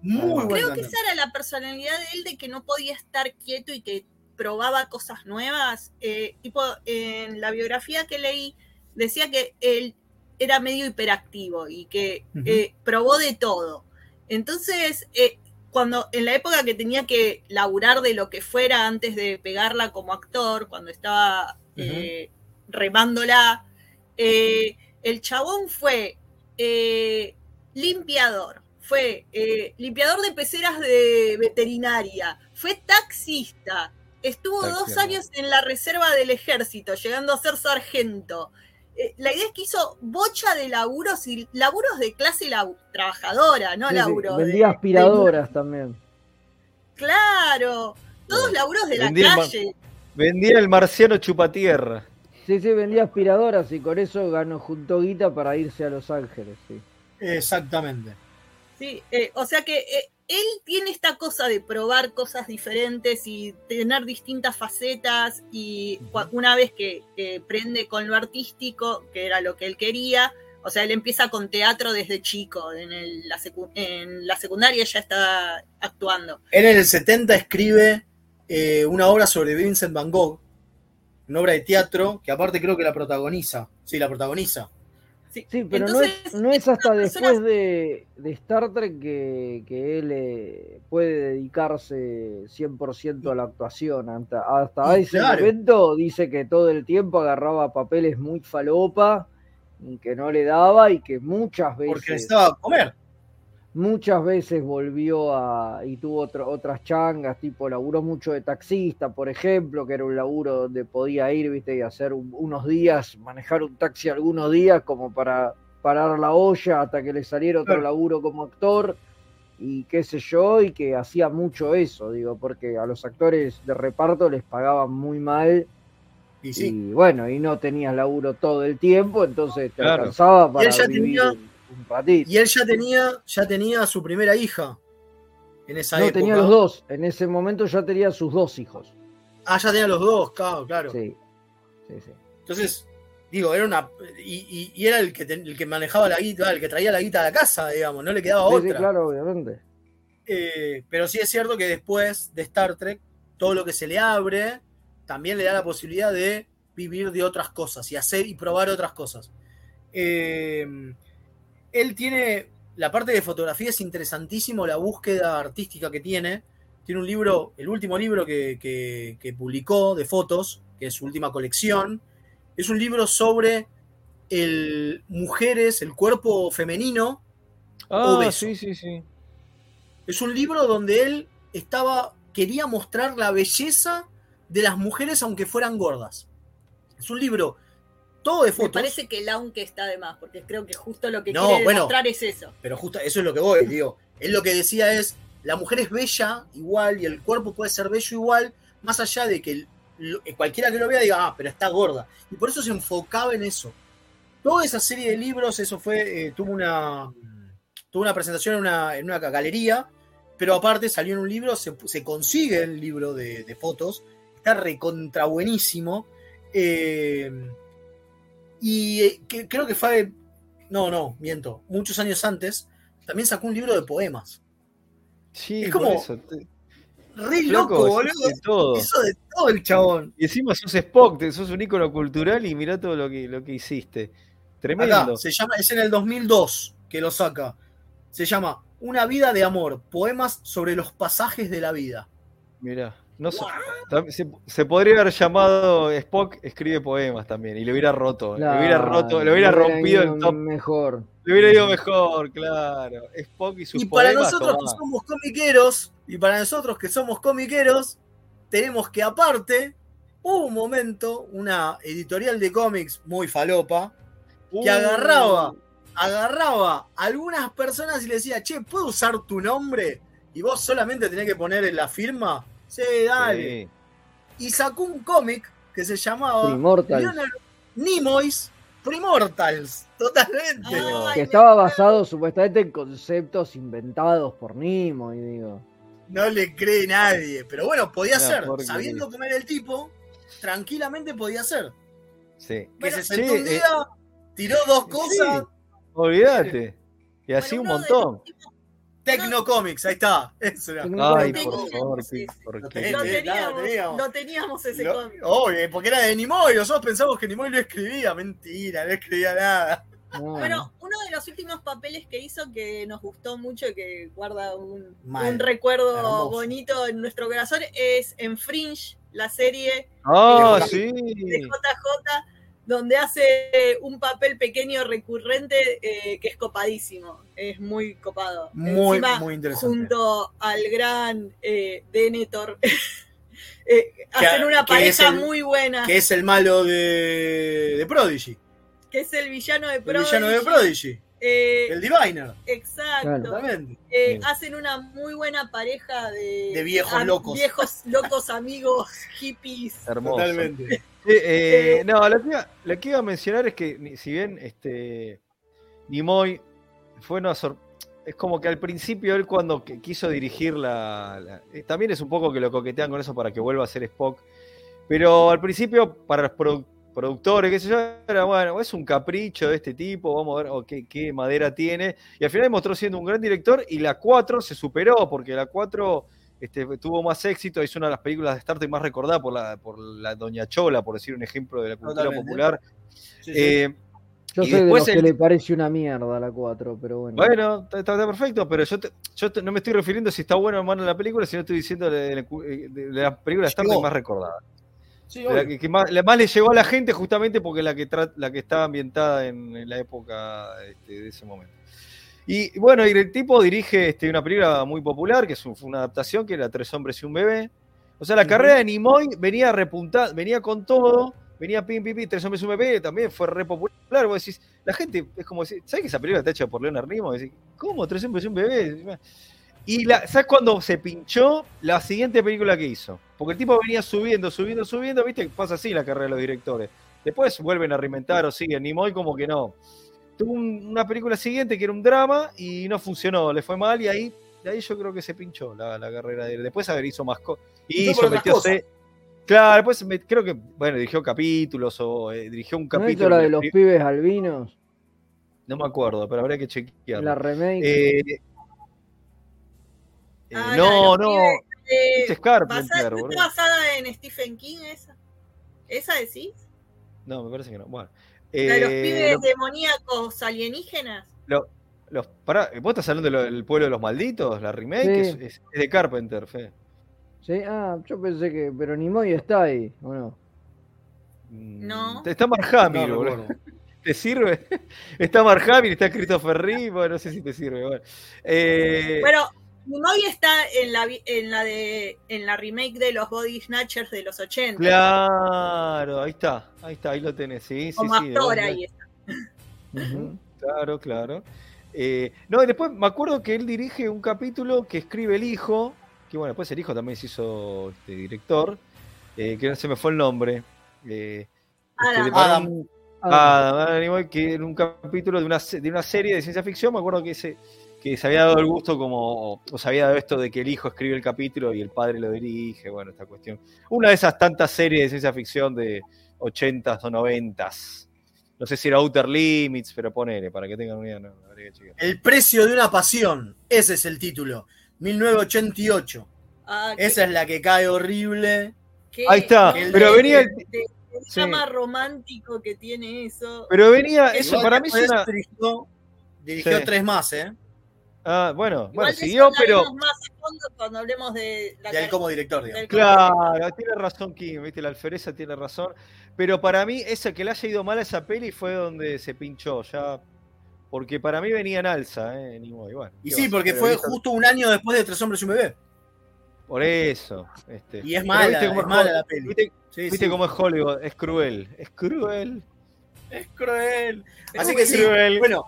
Muy buen creo que esa era la personalidad de él de que no podía estar quieto y que probaba cosas nuevas. Eh, tipo, en la biografía que leí decía que él era medio hiperactivo y que eh, probó de todo. Entonces, eh, cuando en la época que tenía que laburar de lo que fuera antes de pegarla como actor, cuando estaba eh, remándola, eh, el chabón fue eh, limpiador, fue eh, limpiador de peceras de veterinaria, fue taxista, estuvo Taxi, dos años en la reserva del ejército, llegando a ser sargento. Eh, la idea es que hizo bocha de laburos y laburos de clase lau- trabajadora, no Sí, sí, laburo de- vendía de- aspiradoras también. Claro, todos laburos de la Vendía calle. Vendía el marciano chupatierra. Sí, sí, vendía aspiradoras y con eso ganó junto guita para irse a Los Ángeles. Sí. Exactamente. Sí, eh, o sea que eh, él tiene esta cosa de probar cosas diferentes y tener distintas facetas y una vez que, que prende con lo artístico, que era lo que él quería, o sea, él empieza con teatro desde chico, en, el- la, secu- en la secundaria ya está actuando. Él en el 70 escribe eh, una obra sobre Vincent Van Gogh, una obra de teatro que aparte creo que la protagoniza. Sí, la protagoniza. Sí, Sí, pero Entonces, no, es, no es hasta después de, de Star Trek que, que él eh, puede dedicarse 100% a la actuación. Hasta, hasta ese claro. momento dice que todo el tiempo agarraba papeles muy falopa y que no le daba y que muchas veces... Porque necesitaba comer. Muchas veces volvió a y tuvo otro- otras changas, tipo laburó mucho de taxista, por ejemplo, que era un laburo donde podía ir, viste, y hacer un- unos días, manejar un taxi algunos días como para parar la olla hasta que le saliera otro laburo como actor y qué sé yo, y que hacía mucho eso, digo, porque a los actores de reparto les pagaban muy mal Y sí. y bueno, y no tenías laburo todo el tiempo, entonces te Claro. alcanzaba Y para él ya vivir tenía- un, un ratito. Y él ya tenía, ya tenía a su primera hija en esa No, época. tenía los dos. En ese momento ya tenía sus dos hijos. Ah, ya tenía los dos, claro, claro. Sí. Sí, sí. Entonces, digo, era una. Y, y- y era el que, ten- el que manejaba la guita, el que traía la guita a la casa, digamos, no le quedaba Sí, otra. sí, claro, obviamente. Eh, pero sí es cierto que después de Star Trek, todo lo que se le abre también le da la posibilidad de vivir de otras cosas y hacer y probar otras cosas. Eh, él tiene, la parte de fotografía es interesantísimo, la búsqueda artística que tiene. Tiene un libro, el último libro que, que- que publicó de fotos, que es su última colección, es un libro sobre el mujeres, el cuerpo femenino Ah, obeso. sí, sí, sí. Es un libro donde él estaba, quería mostrar la belleza de las mujeres aunque fueran gordas. Es un libro todo de Me fotos, parece que el aunque está de más, porque creo que justo lo que No, quiere bueno. demostrar es eso. pero justo eso es lo que voy, digo. Él lo que decía es, la mujer es bella igual y el cuerpo puede ser bello igual, más allá de que el- lo- cualquiera que lo vea diga, ah, pero está gorda. Y por eso se enfocaba en eso. Toda esa serie de libros, eso fue, eh, tuvo una tuvo una presentación en una, en una galería, pero aparte salió en un libro, se, se consigue el libro de, de fotos, está recontra buenísimo. eh, y eh, que- creo que fue, no, no, miento, muchos años antes, también sacó un libro de poemas. Sí, Es como- eso, te- Re loco, boludo. de todo. Hizo de todo el chabón. Y encima sos Spock, sos un ícono cultural y mirá todo lo que, lo que hiciste. Tremendo. Acá, se llama, es en el 2002 que lo saca. Se llama Una vida de amor, poemas sobre los pasajes de la vida. Mirá. No sé, se, se podría haber llamado Spock escribe poemas también y le hubiera roto, le hubiera roto, le hubiera rompido ido el top, Mejor. le hubiera ido mejor, claro. Spock y sus Y para poemas, nosotros que somos comiqueros, y para nosotros que somos comiqueros, tenemos que aparte, hubo un momento, una editorial de cómics muy falopa, que Uh. agarraba, agarraba a algunas personas y le decía, che, ¿puedo usar tu nombre? Y vos solamente tenés que poner en la firma. Sí, dale. Sí. Y sacó un cómic que se llamaba Primortals. Leonard Nimoy's Primortals. Totalmente. que estaba basado supuestamente en conceptos inventados por Nimo, y digo. No le cree nadie. Pero bueno, podía ser. Sabiendo cómo era el tipo, tranquilamente podía ser. Sí. Que se Sí, sentó un eh, día, tiró dos cosas. Olvídate. Y así un montón. Tecnocomics, ahí está. Eso era. Ay, por favor, qué Eh, eh, nada, teníamos, ese Lo- cómic. Obvio, porque era de Nimoy. Nosotros pensamos que Nimoy lo escribía. Mentira, no escribía nada. Bueno, uno de los últimos papeles que hizo que nos gustó mucho y que guarda un, Mal. un recuerdo Hermoso. bonito en nuestro corazón es en Fringe, la serie Ah, de- sí. de JJ, donde hace un papel pequeño recurrente eh, que es copadísimo. Es muy copado. Muy, Encima, muy interesante. Junto al gran eh, Denethor. eh, hacen una que pareja el- muy buena. Que es el malo de, de Prodigy. que es el villano de El Prodigy. villano de Prodigy. Eh, El Diviner. Exacto. Eh, hacen una muy buena pareja de, De viejos am- locos. Viejos locos amigos hippies. Hermoso. Totalmente. Sí, eh, no, lo que, iba, lo que iba a mencionar es que si bien este Nimoy fue una sor- es como que al principio él cuando quiso dirigir la, la- eh, también es un poco que lo coquetean con eso para que vuelva a ser Spock, pero al principio para los produ- productores, qué sé yo, era bueno, es un capricho de este tipo, vamos a ver oh, qué, qué madera tiene, y al final demostró siendo un gran director y la 4 se superó porque la 4 este, tuvo más éxito, es una de las películas de Star Trek más recordada por la, por la Doña Chola, por decir un ejemplo de la cultura Totalmente. popular. Sí, sí. Eh, Yo y soy de los que le parece una mierda la 4, pero bueno. Bueno, está, perfecto, pero yo, te- yo te- no me estoy refiriendo si está buena o mala la película, sino estoy diciendo de, de- de- de las películas de Star Trek más recordadas. Sí, la que, que más, la más le llegó a la gente justamente porque la que, tra- la que estaba ambientada en, en la época este, de ese momento. Y bueno, y el tipo dirige este, una película muy popular, que es un- fue una adaptación, que era Tres hombres y un bebé. O sea, la carrera de Nimoy venía repuntada, venía con todo, venía pim, pim, pim, Tres hombres y un bebé, también fue re popular. Vos decís, la gente es como decir, ¿sabes que esa película está hecha por Leonard Nimoy? Decís, ¿cómo? Tres hombres y un bebé. Y la, ¿sabes cuándo se pinchó la siguiente película que hizo? Porque el tipo venía subiendo, subiendo, subiendo, viste que pasa así la carrera de los directores. Después vuelven a reinventar o siguen. Nimoy como que no. Tuvo un- una película siguiente que era un drama y no funcionó, le fue mal y ahí, de ahí yo creo que se pinchó la, la carrera de él. Después a ver, hizo más cosas. Hizo metió Claro, después me- creo que, bueno, dirigió capítulos o eh, dirigió un ¿No es capítulo. la en de los pibes albinos? No me acuerdo, pero habría que chequearlo. La remake. Eh, eh, Ah, no, no. pibes, eh, Es Carpenter, basada- boludo. ¿Está basada en Stephen King esa? ¿Esa decís? No, me parece que no. Bueno. ¿La de los Eh, pibes lo- demoníacos alienígenas? lo- los, pará, ¿Vos estás hablando del pueblo de los malditos? La remake Sí. es, es- es de Carpenter, Fe. Sí, ah, yo pensé que. Pero Nimoy está ahí, ¿o no? No. Está Mark Hamill, No boludo. ¿Te sirve? Está Mark Hamill, está Christopher Reeve, bueno, no sé si te sirve. Bueno, Eh, Bueno, Nimoy está en la, en la de en la remake de los Body Snatchers de los 80. claro, ahí está, ahí está, ahí lo tenés, sí, sí, Como sí. actor Bond ahí Night. Ujú, Claro, claro. Eh, no, y después me acuerdo que él dirige un capítulo que escribe el hijo, que bueno, después el hijo también se hizo este, director, eh, que no se me fue el nombre. eh, este, Adam. para Adam. un- Adam, Adam Nimoy, que en un capítulo de una, de una serie de ciencia ficción, me acuerdo que ese que se había dado el gusto como, o se había dado esto de que el hijo escribe el capítulo y el padre lo dirige, bueno, esta cuestión. Una de esas tantas series de ciencia ficción de 80s o 90s. No sé si era Outer Limits, pero ponele, para que tengan una idea. No, habría que chequear. El precio de una pasión. Ese es el título. 1988. Ah, qué- Esa es la que cae horrible. qué- Ahí está, qué- pero venía el- de- de- el Sí. drama romántico que tiene eso. Pero venía, eso para mí es una. Dirigió, dirigió Sí. tres más, ¿eh? Ah, bueno, Igual bueno, siguió, pero. más a fondo cuando hablemos de la De él como director, digamos. Claro, tiene razón Kim, viste, la alfereza tiene razón. Pero para mí, esa que le haya ido mal a esa peli fue donde se pinchó, ya. Porque para mí venía en alza, ¿eh? Nimoy, bueno, Y ¿qué sí, porque fue justo un año después de Tres Hombres y un Bebé. Por eso. Este. Y es mala, viste cómo es mala la peli. Viste, Sí, viste sí. cómo es Hollywood, es cruel, es cruel. Es cruel. Es Así que sí, cruel. bueno,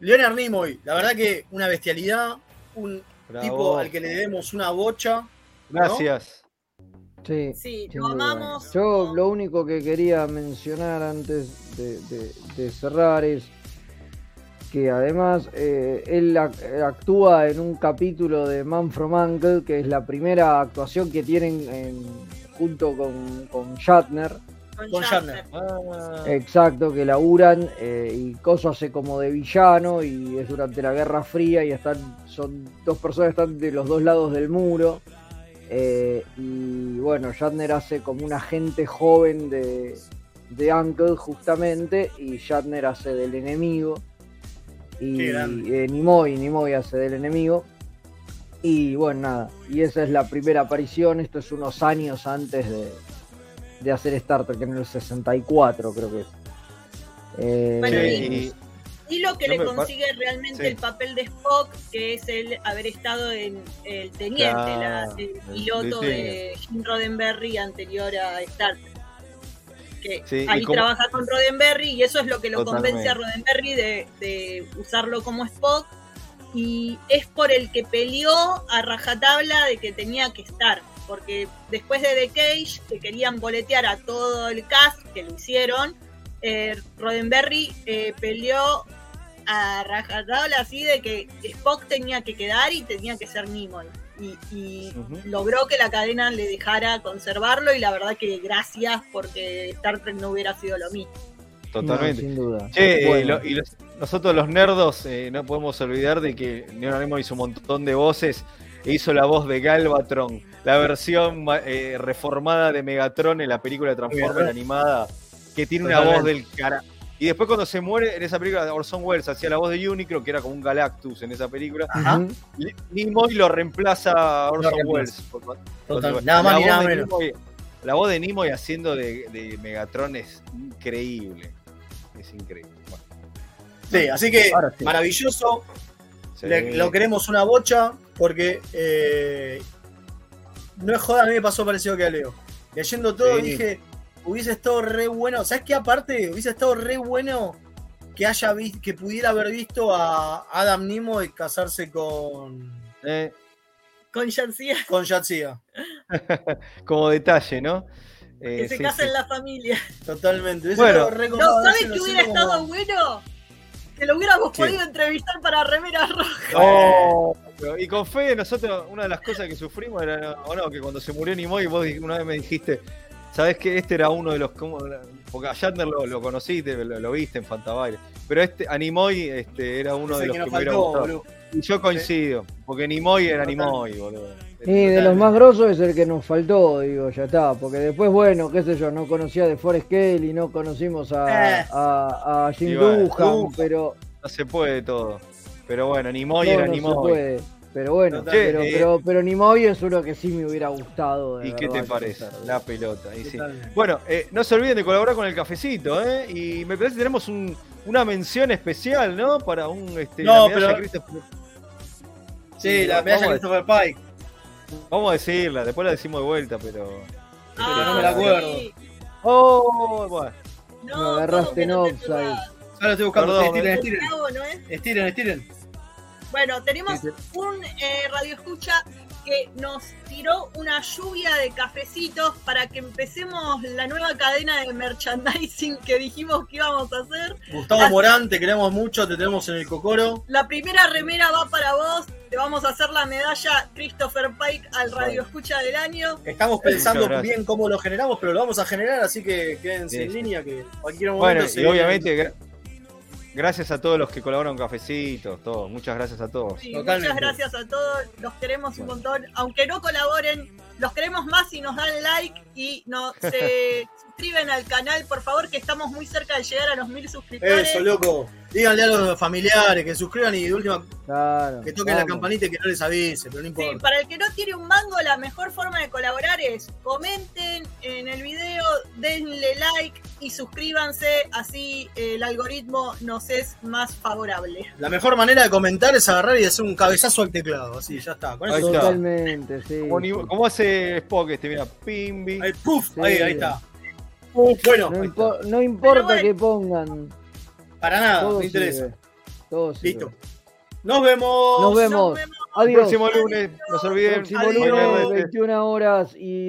Leonard Nimoy, la verdad que una bestialidad, un Bravo. tipo al que le debemos una bocha. ¿no? Gracias. Sí, Sí, lo amamos. Yo lo único que quería mencionar antes de, de- de cerrar es que además eh, él eh, actúa en un capítulo de Man from Uncle, que es la primera actuación que tienen en- junto con, con Shatner. Con Shatner. Ah, Exacto, que laburan eh, y Coso hace como de villano y es durante la Guerra Fría y están, son dos personas que están de los dos lados del muro. eh, y bueno, Shatner hace como un agente joven de, de Uncle justamente y Shatner hace del enemigo. Y eh, Nimoy, Nimoy hace del enemigo. Y bueno, nada, y esa es la primera aparición, esto es unos años antes de, de hacer Star Trek, en el 64 creo que es. Eh, Bueno, Sí, y- Y lo que No le consigue realmente Sí. el papel de Spock, que es el haber estado en el teniente, la- Claro, el el- piloto sí. de Gene Roddenberry anterior a Star Trek. Que ahí como- trabaja con Roddenberry y eso es lo que lo convence a. Roddenberry de, de usarlo como Spock. Y es por el que peleó a rajatabla de que tenía que estar. Porque después de The Cage, que querían boletear a todo el cast, que lo hicieron, eh, Roddenberry eh, peleó a rajatabla así de que Spock tenía que quedar y tenía que ser Nimoy. Y, logró que la cadena le dejara conservarlo y la verdad que gracias porque Star Trek no hubiera sido lo mismo. Totalmente. No, sin duda. Che, eh, lo- y los- nosotros los nerdos eh, no podemos olvidar de que Leonard Nimoy hizo un montón de voces. e hizo la voz de Galvatron, la versión eh, reformada de Megatron en la película de Transformers Bien. animada, que tiene una Totalmente. voz del cara. Y después cuando se muere en esa película, Orson Welles hacía la voz de Unicron, que era como un Galactus en esa película. Ajá. Nimoy lo reemplaza a Orson. Welles. Total, nada más la ni voz nada de menos. Nimoy- la voz de Nimoy haciendo de, de Megatron es increíble. Es increíble. Bueno, Sí, así que sí. maravilloso. sí. Le- lo queremos una bocha porque eh, no es joda, a mí me pasó parecido que a Leo. Leyendo todo Sí. dije, hubiese estado re bueno. ¿Sabes qué? Aparte, hubiese estado re bueno que haya visto, que pudiera haber visto a Adam Nimoy casarse con, Eh, Con García, con Yatsia. como detalle, ¿no? Eh, que se sí, casa sí. en la familia. Totalmente. Hubiese Bueno. estado re No, ¿sabes lo hubiera estado como- bueno? Que lo hubiéramos ¿Qué? podido entrevistar para Remeras Rojas. No, pero- y con Fede, nosotros, una de las cosas que sufrimos era, o no, que cuando se murió Nimoy, vos una vez me dijiste, ¿sabés que Este era uno de los. como- porque a Shatner lo, lo conociste, lo, lo viste en Fantabaile. Pero este, a Nimoy este, era uno Ese de los que que, nos me hubiera faltó. Y yo coincido, porque Nimoy era. Nimoy, boludo. Y de los más grosos es el que nos faltó, digo, ya está. Porque después, bueno, qué sé yo, no conocía de Forest Gale y no conocimos a, Eh. a, a Jim bueno, Doohan. pero No se puede todo. Pero bueno, Nimoy no, era no se Nimoy. puede. Pero bueno, pero, eh, pero, pero Nimoy es uno que sí me hubiera gustado. ¿Y qué te parece? La pelota. y sí. Bueno, eh, no se olviden de colaborar con el cafecito, ¿eh? Y me parece que tenemos un- una mención especial, ¿no? Para un este, No, la medalla pero- Christopher- Sí, la medalla Christopher Pike. vamos a decirla, después la decimos de vuelta, pero. Pero no me la acuerdo. sí. Oh, bueno. Me No, agarraste ¿cómo que en offside. estoy buscando. Perdón, estiren, eh. estiren. Estiren, estiren. Bueno, tenemos Sí, un eh, radio escucha que nos tiró una lluvia de cafecitos para que empecemos la nueva cadena de merchandising que dijimos que íbamos a hacer. Gustavo Morán, te queremos mucho, te tenemos en el cocoro. La primera remera va para vos. Te vamos a hacer la medalla Christopher Pike al radio escucha del año. Estamos pensando bien cómo lo generamos, pero lo vamos a generar, así que quédense Sí, en línea que cualquier momento Bueno, se y obviamente, gracias a todos los que colaboran con cafecitos, todos. Muchas gracias a todos. Sí, Totalmente. muchas gracias a todos, los queremos un montón. Aunque no colaboren, los queremos más si nos dan like y no se suscriben al canal, por favor, que estamos muy cerca de llegar a los mil suscriptores. Eso, loco. Díganle a los familiares que suscriban y de última Claro. que toquen la campanita y que no les avise, pero no Sí, importa. para el que no tiene un mango, la mejor forma de colaborar es comenten en el video, denle like y suscríbanse, así el algoritmo nos es más favorable. La mejor manera de comentar es agarrar y hacer un cabezazo al teclado, así, ya está. Con eso Ahí se- está. Totalmente, sí. Como, hace Spock este, mira, pimbi. Ahí, puf, Sí. ahí, ahí está. Bueno, No, impo- importa bueno. que pongan. para nada, Todo me interesa. sirve. Todo sirve. Listo. Nos vemos. Nos vemos. vemos. Adiós. Próximo lunes, no se olviden. Próximo Adiós. lunes, Adiós. 21 horas y